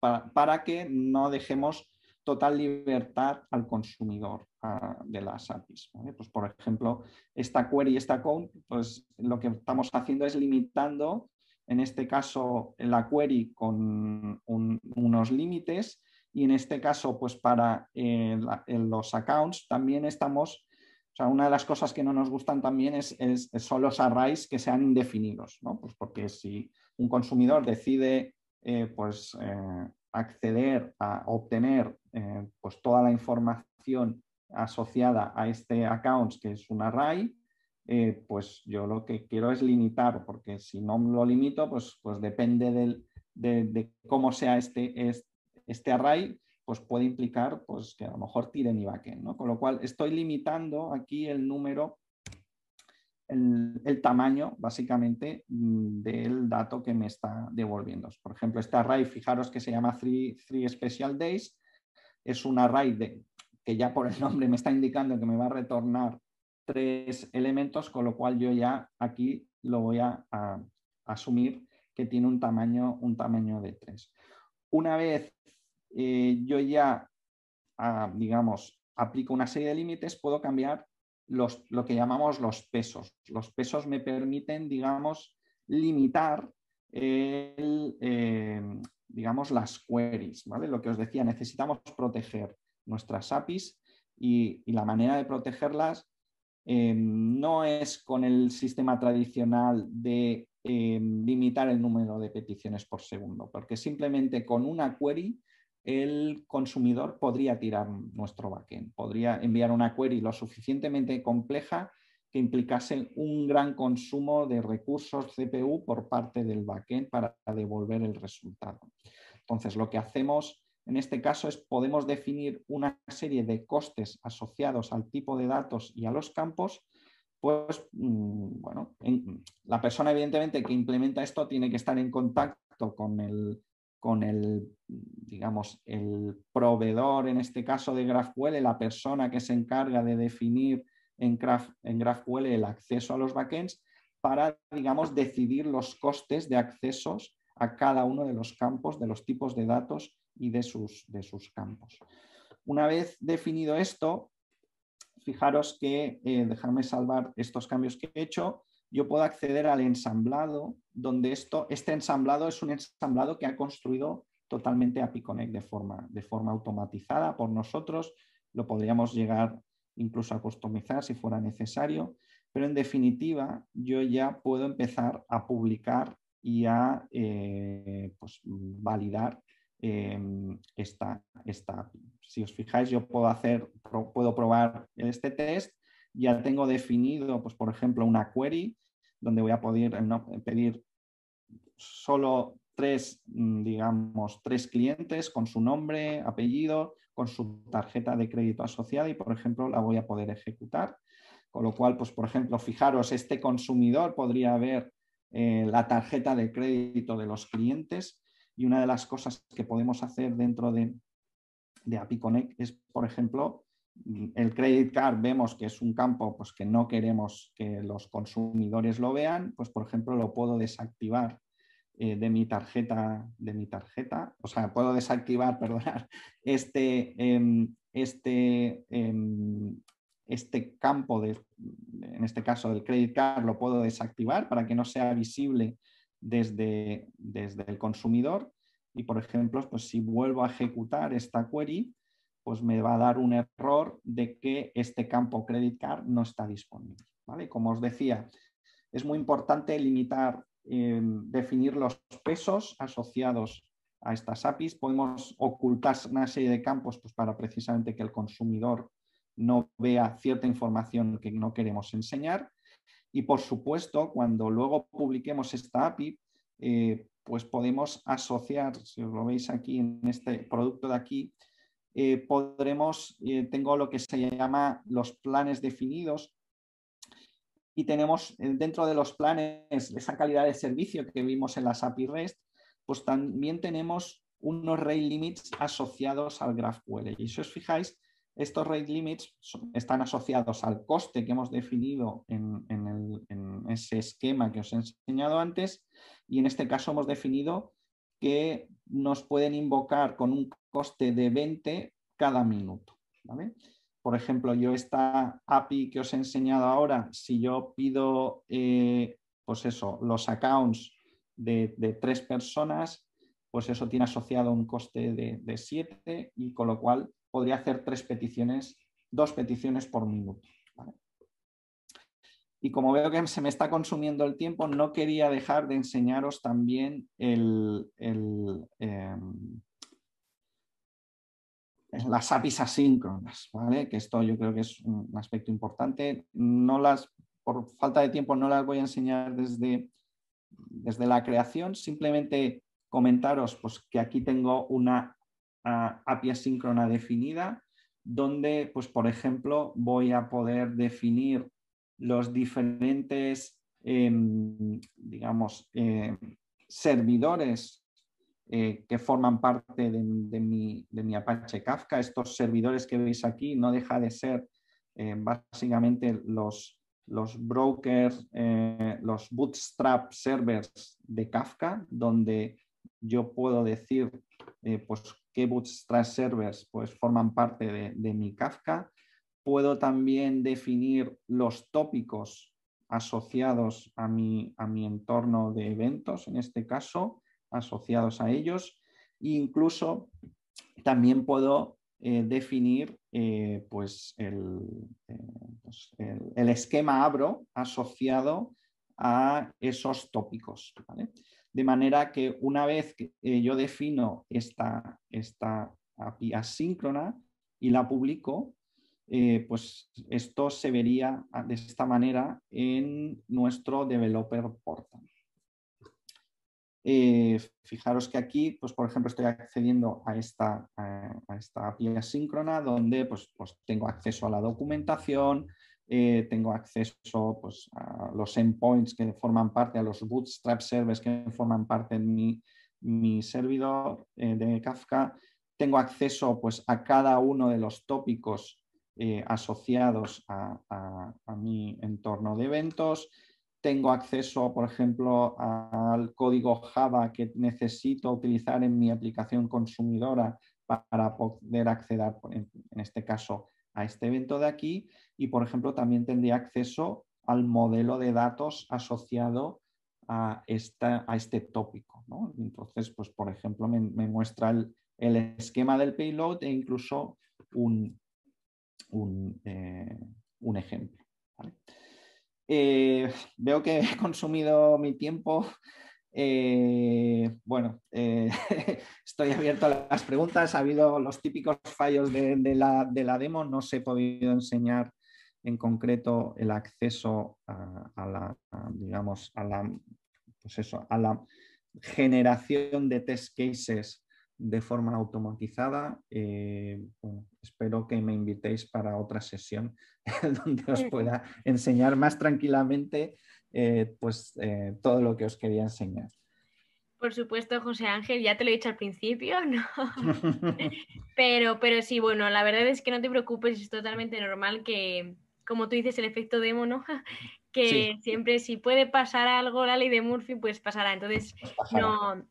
para, que no dejemos total libertad al consumidor ah, de las APIs. Pues, por ejemplo, esta query, esta account, pues lo que estamos haciendo es limitando, en este caso, la query con unos límites y en este caso, pues para eh, los accounts también estamos, o sea, una de las cosas que no nos gustan también es, son los arrays que sean indefinidos, ¿no? Pues porque si un consumidor decide eh, pues, eh, acceder a obtener pues toda la información asociada a este account, que es un array, pues yo lo que quiero es limitar, porque si no lo limito, pues, pues depende de, de, cómo sea este, este array pues puede implicar pues, que a lo mejor tire y backend, ¿no? Con lo cual estoy limitando aquí el número, el, tamaño básicamente mm, del dato que me está devolviendo. Por ejemplo, este array, fijaros que se llama three, Special Days, es un array que ya por el nombre me está indicando que me va a retornar tres elementos, con lo cual yo ya aquí lo voy a, a asumir que tiene un tamaño, un tamaño de tres. Una vez eh, yo ya, ah, digamos, aplico una serie de límites, puedo cambiar los, lo que llamamos los pesos. Los pesos me permiten, digamos, limitar eh, digamos, las queries. ¿vale? Lo que os decía, necesitamos proteger nuestras APIs y, la manera de protegerlas eh, no es con el sistema tradicional de limitar el número de peticiones por segundo, porque simplemente con una query el consumidor podría tirar nuestro backend, podría enviar una query lo suficientemente compleja que implicase un gran consumo de recursos CPU por parte del backend para devolver el resultado. Entonces, lo que hacemos en este caso es podemos definir una serie de costes asociados al tipo de datos y a los campos, pues mm, bueno, la persona evidentemente que implementa esto tiene que estar en contacto con el, con el, digamos, el proveedor, en este caso de GraphQL, la persona que se encarga de definir en, en GraphQL el acceso a los backends para, digamos, decidir los costes de accesos a cada uno de los campos, de los tipos de datos y de sus, de sus campos. Una vez definido esto, fijaros que, eh, dejarme salvar estos cambios que he hecho, yo puedo acceder al ensamblado, donde esto, este ensamblado es un ensamblado que ha construido totalmente API de forma, de forma automatizada por nosotros. Lo podríamos llegar incluso a customizar si fuera necesario, pero en definitiva yo ya puedo empezar a publicar y a eh, pues, validar em, esta, esta API. Si os fijáis, yo puedo hacer, puedo probar este test ya tengo definido, pues, por ejemplo, una query donde voy a poder pedir solo tres, mm, digamos, tres clientes con su nombre, apellido, con su tarjeta de crédito asociada y, por ejemplo, la voy a poder ejecutar. Con lo cual, pues, por ejemplo, fijaros, este consumidor podría ver eh, la tarjeta de crédito de los clientes y una de las cosas que podemos hacer dentro de, de API Connect es, por ejemplo, el credit card vemos que es un campo pues, que no queremos que los consumidores lo vean, pues por ejemplo lo puedo desactivar eh, de mi tarjeta, de mi tarjeta, o sea, puedo desactivar, perdonar, este, em, este, em, este campo, de, en este caso del credit card, lo puedo desactivar para que no sea visible desde, desde el consumidor. Y por ejemplo, pues si vuelvo a ejecutar esta query, pues me va a dar un error de que este campo credit card no está disponible. ¿vale? Como os decía, es muy importante limitar, eh, definir los pesos asociados a estas APIs. Podemos ocultar una serie de campos pues, para precisamente que el consumidor no vea cierta información que no queremos enseñar. Y por supuesto, cuando luego publiquemos esta API, eh, pues podemos asociar, si os lo veis aquí en este producto de aquí, eh, podremos, eh, tengo lo que se llama los planes definidos y tenemos eh, dentro de los planes esa calidad de servicio que vimos en las API REST, pues también tenemos unos rate limits asociados al GraphQL. Y si os fijáis, estos rate limits están asociados al coste que hemos definido en, en, ese esquema que os he enseñado antes y en este caso hemos definido que nos pueden invocar con un coste de 20 cada minuto. Por ejemplo, yo esta API que os he enseñado ahora, si yo pido, eh, pues eso, los accounts de, tres personas, pues eso tiene asociado un coste de, 7 y con lo cual podría hacer tres peticiones, dos peticiones por minuto. Y como veo que se me está consumiendo el tiempo, no quería dejar de enseñaros también el, em, las APIs asíncronas, ¿vale? que esto yo creo que es un aspecto importante. No las, por falta de tiempo no las voy a enseñar desde, desde la creación, simplemente comentaros pues, que aquí tengo una API asíncrona definida donde, pues, por ejemplo, voy a poder definir los diferentes, em, digamos, em, servidores eh, que forman parte de, mi, Apache Kafka. Estos servidores que veis aquí no deja de ser eh, básicamente los, los brokers, eh, los bootstrap servers de Kafka, donde yo puedo decir pues, qué bootstrap servers pues, forman parte de, de mi Kafka. Puedo también definir los tópicos asociados a mi, a mi entorno de eventos, en este caso, asociados a ellos. E incluso también puedo eh, definir eh, pues, eh, pues el, el, esquema abro asociado a esos tópicos. De manera que una vez que yo defino esta, esta API asíncrona y la publico, pues esto se vería de esta manera en nuestro developer portal. Eh, fijaros que aquí, pues por ejemplo, estoy accediendo a esta, a, esta API asíncrona donde pues, pues, tengo acceso a la documentación, eh, tengo acceso pues, a los endpoints que forman parte, a los bootstrap servers que forman parte de mi, mi servidor eh, de Kafka, tengo acceso pues, a cada uno de los tópicos asociados a, a mi entorno de eventos, tengo acceso, por ejemplo, al código Java que necesito utilizar en mi aplicación consumidora para poder acceder, en este caso, a este evento de aquí. Y, por ejemplo, también tendría acceso al modelo de datos asociado a, esta, a este tópico. Entonces, pues, por ejemplo, me, muestra el, esquema del payload e incluso un, un, eh, ejemplo. Eh, veo que he consumido mi tiempo. Eh, bueno, eh, estoy abierto a las preguntas. Ha habido los típicos fallos de, la, demo. No se he podido enseñar en concreto el acceso a, la, digamos, a la, pues eso, a la generación de test cases de forma automatizada. Eh, espero que me invitéis para otra sesión donde os pueda enseñar más tranquilamente eh, pues, eh, todo lo que os quería enseñar. Por supuesto, José Ángel, ya te lo he dicho al principio, ¿no? pero, pero sí, bueno, la verdad es que no te preocupes, es totalmente normal que, como tú dices, el efecto demo, ¿no? Que siempre si puede pasar algo la ley de Murphy, pues pasará. Entonces, pues no,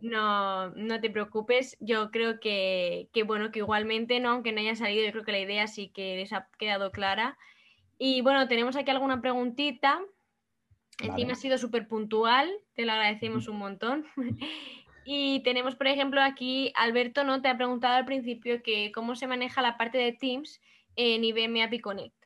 no, no, te preocupes. Yo creo que, bueno, que igualmente, ¿no? aunque no haya salido, yo creo que la idea sí que les ha quedado clara. Y bueno, tenemos aquí alguna preguntita. Encima ha sido súper puntual, te lo agradecemos un montón. y tenemos, por ejemplo, aquí, Alberto, ¿no? Te ha preguntado al principio que cómo se maneja la parte de Teams en IBM API Connect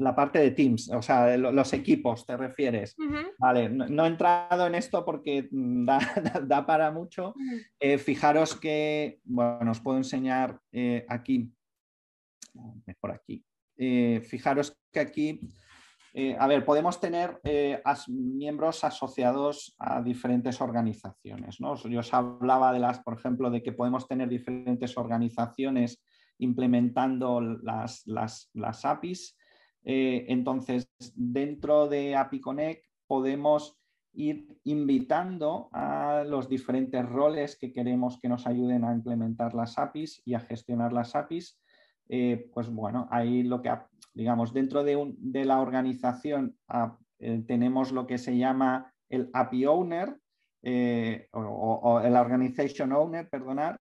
la parte de Teams, o sea, los equipos, ¿te refieres? Vale, no, he entrado en esto porque da, para mucho. Eh, fijaros que, bueno, os puedo enseñar eh, aquí, mejor aquí. Eh, fijaros que aquí, a ver, podemos tener miembros asociados a diferentes organizaciones, ¿no? Yo os hablaba de las, por ejemplo, de que podemos tener diferentes organizaciones implementando las, las, las APIs eh, entonces, dentro de API Connect podemos ir invitando a los diferentes roles que queremos que nos ayuden a implementar las APIs y a gestionar las APIs. Eh, pues bueno, ahí lo que, digamos, dentro de, la organización ah, eh, tenemos lo que se llama el API Owner o, o, el Organization Owner, perdonar,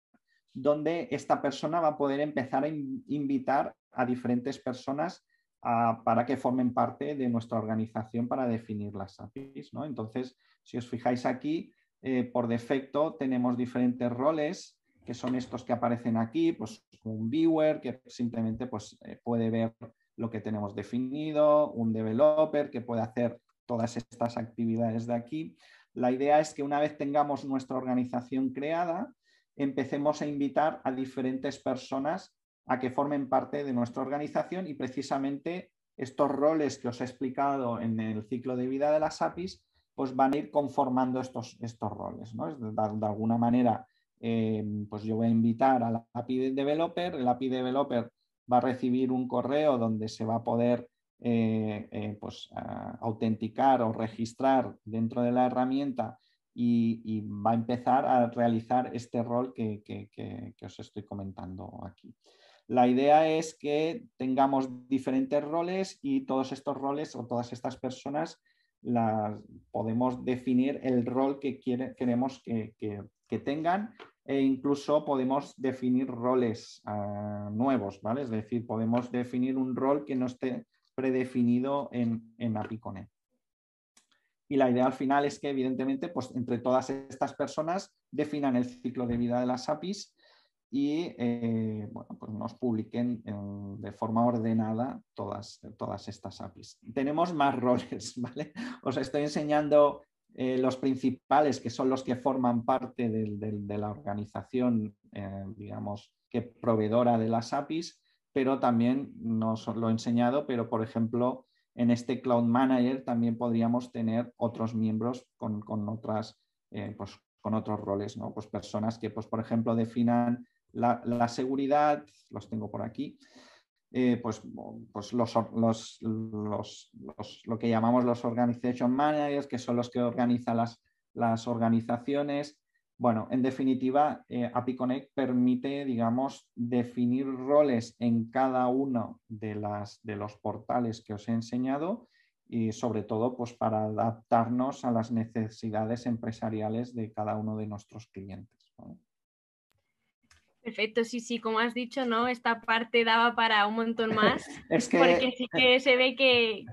donde esta persona va a poder empezar a invitar a diferentes personas para que formen parte de nuestra organización para definir las APIs. ¿no? Entonces, si os fijáis aquí, eh, por defecto tenemos diferentes roles que son estos que aparecen aquí, pues un viewer que simplemente pues, eh, puede ver lo que tenemos definido, un developer que puede hacer todas estas actividades de aquí. La idea es que una vez tengamos nuestra organización creada, empecemos a invitar a diferentes personas a que formen parte de nuestra organización y precisamente estos roles que os he explicado en el ciclo de vida de las APIs, pues van a ir conformando estos, estos roles. ¿no? De, alguna manera, eh, pues yo voy a invitar al API developer, el API developer va a recibir un correo donde se va a poder eh, eh, pues, autenticar o registrar dentro de la herramienta y, va a empezar a realizar este rol que os estoy comentando aquí. La idea es que tengamos diferentes roles y todos estos roles o todas estas personas las, podemos definir el rol que queremos que, tengan e incluso podemos definir roles ah, nuevos, ¿vale? Es decir, podemos definir un rol que no esté predefinido en, en APICONE. Y la idea al final es que, evidentemente, pues entre todas estas personas definan el ciclo de vida de las APIs y eh, bueno, pues nos publiquen de forma ordenada todas, todas estas APIs. Tenemos más roles, ¿vale? Os estoy enseñando eh, los principales, que son los que forman parte de la organización, eh, digamos, que proveedora de las APIs, pero también nos lo he enseñado, pero por ejemplo, en este Cloud Manager también podríamos tener otros miembros con, con otras pues, con otros roles, ¿no? Pues personas que, pues, por ejemplo, definan la, seguridad, los tengo por aquí, eh, pues, pues los, lo que llamamos los organization managers, que son los que organizan las, las organizaciones. Bueno, en definitiva, eh, API Connect permite, digamos, definir roles en cada uno de, las, de los portales que os he enseñado y sobre todo pues, para adaptarnos a las necesidades empresariales de cada uno de nuestros clientes. Perfecto, sí, sí, como has dicho, ¿no? Esta parte daba para un montón más, es que... porque sí que se ve que,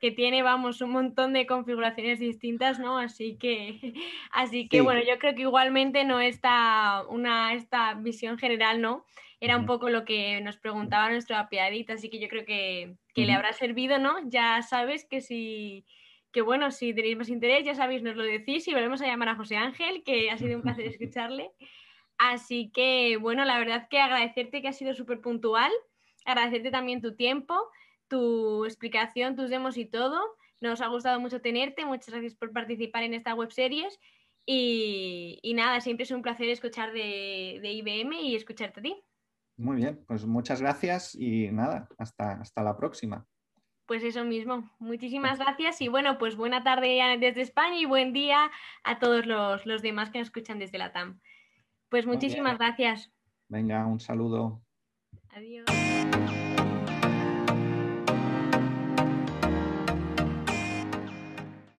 que, tiene, vamos, un montón de configuraciones distintas, ¿no? Así que, así que bueno, yo creo que igualmente no está una, esta visión general, ¿no? Era un poco lo que nos preguntaba nuestro apiadita, así que yo creo que, le habrá servido, ¿no? Ya sabes que si que bueno, si tenéis más interés, ya sabéis, nos lo decís y volvemos a llamar a José Ángel, que ha sido un placer escucharle. Así que, bueno, la verdad que agradecerte que has sido súper puntual, agradecerte también tu tiempo, tu explicación, tus demos y todo. Nos ha gustado mucho tenerte, muchas gracias por participar en esta web series. Y, nada, siempre es un placer escuchar de, IBM y escucharte a ti. Muy bien, pues muchas gracias y nada, hasta, hasta la próxima. Pues eso mismo, muchísimas gracias y bueno, pues buena tarde desde España y buen día a todos los, los demás que nos escuchan desde la TAM. Pues muchísimas gracias. Venga, un saludo. Adiós.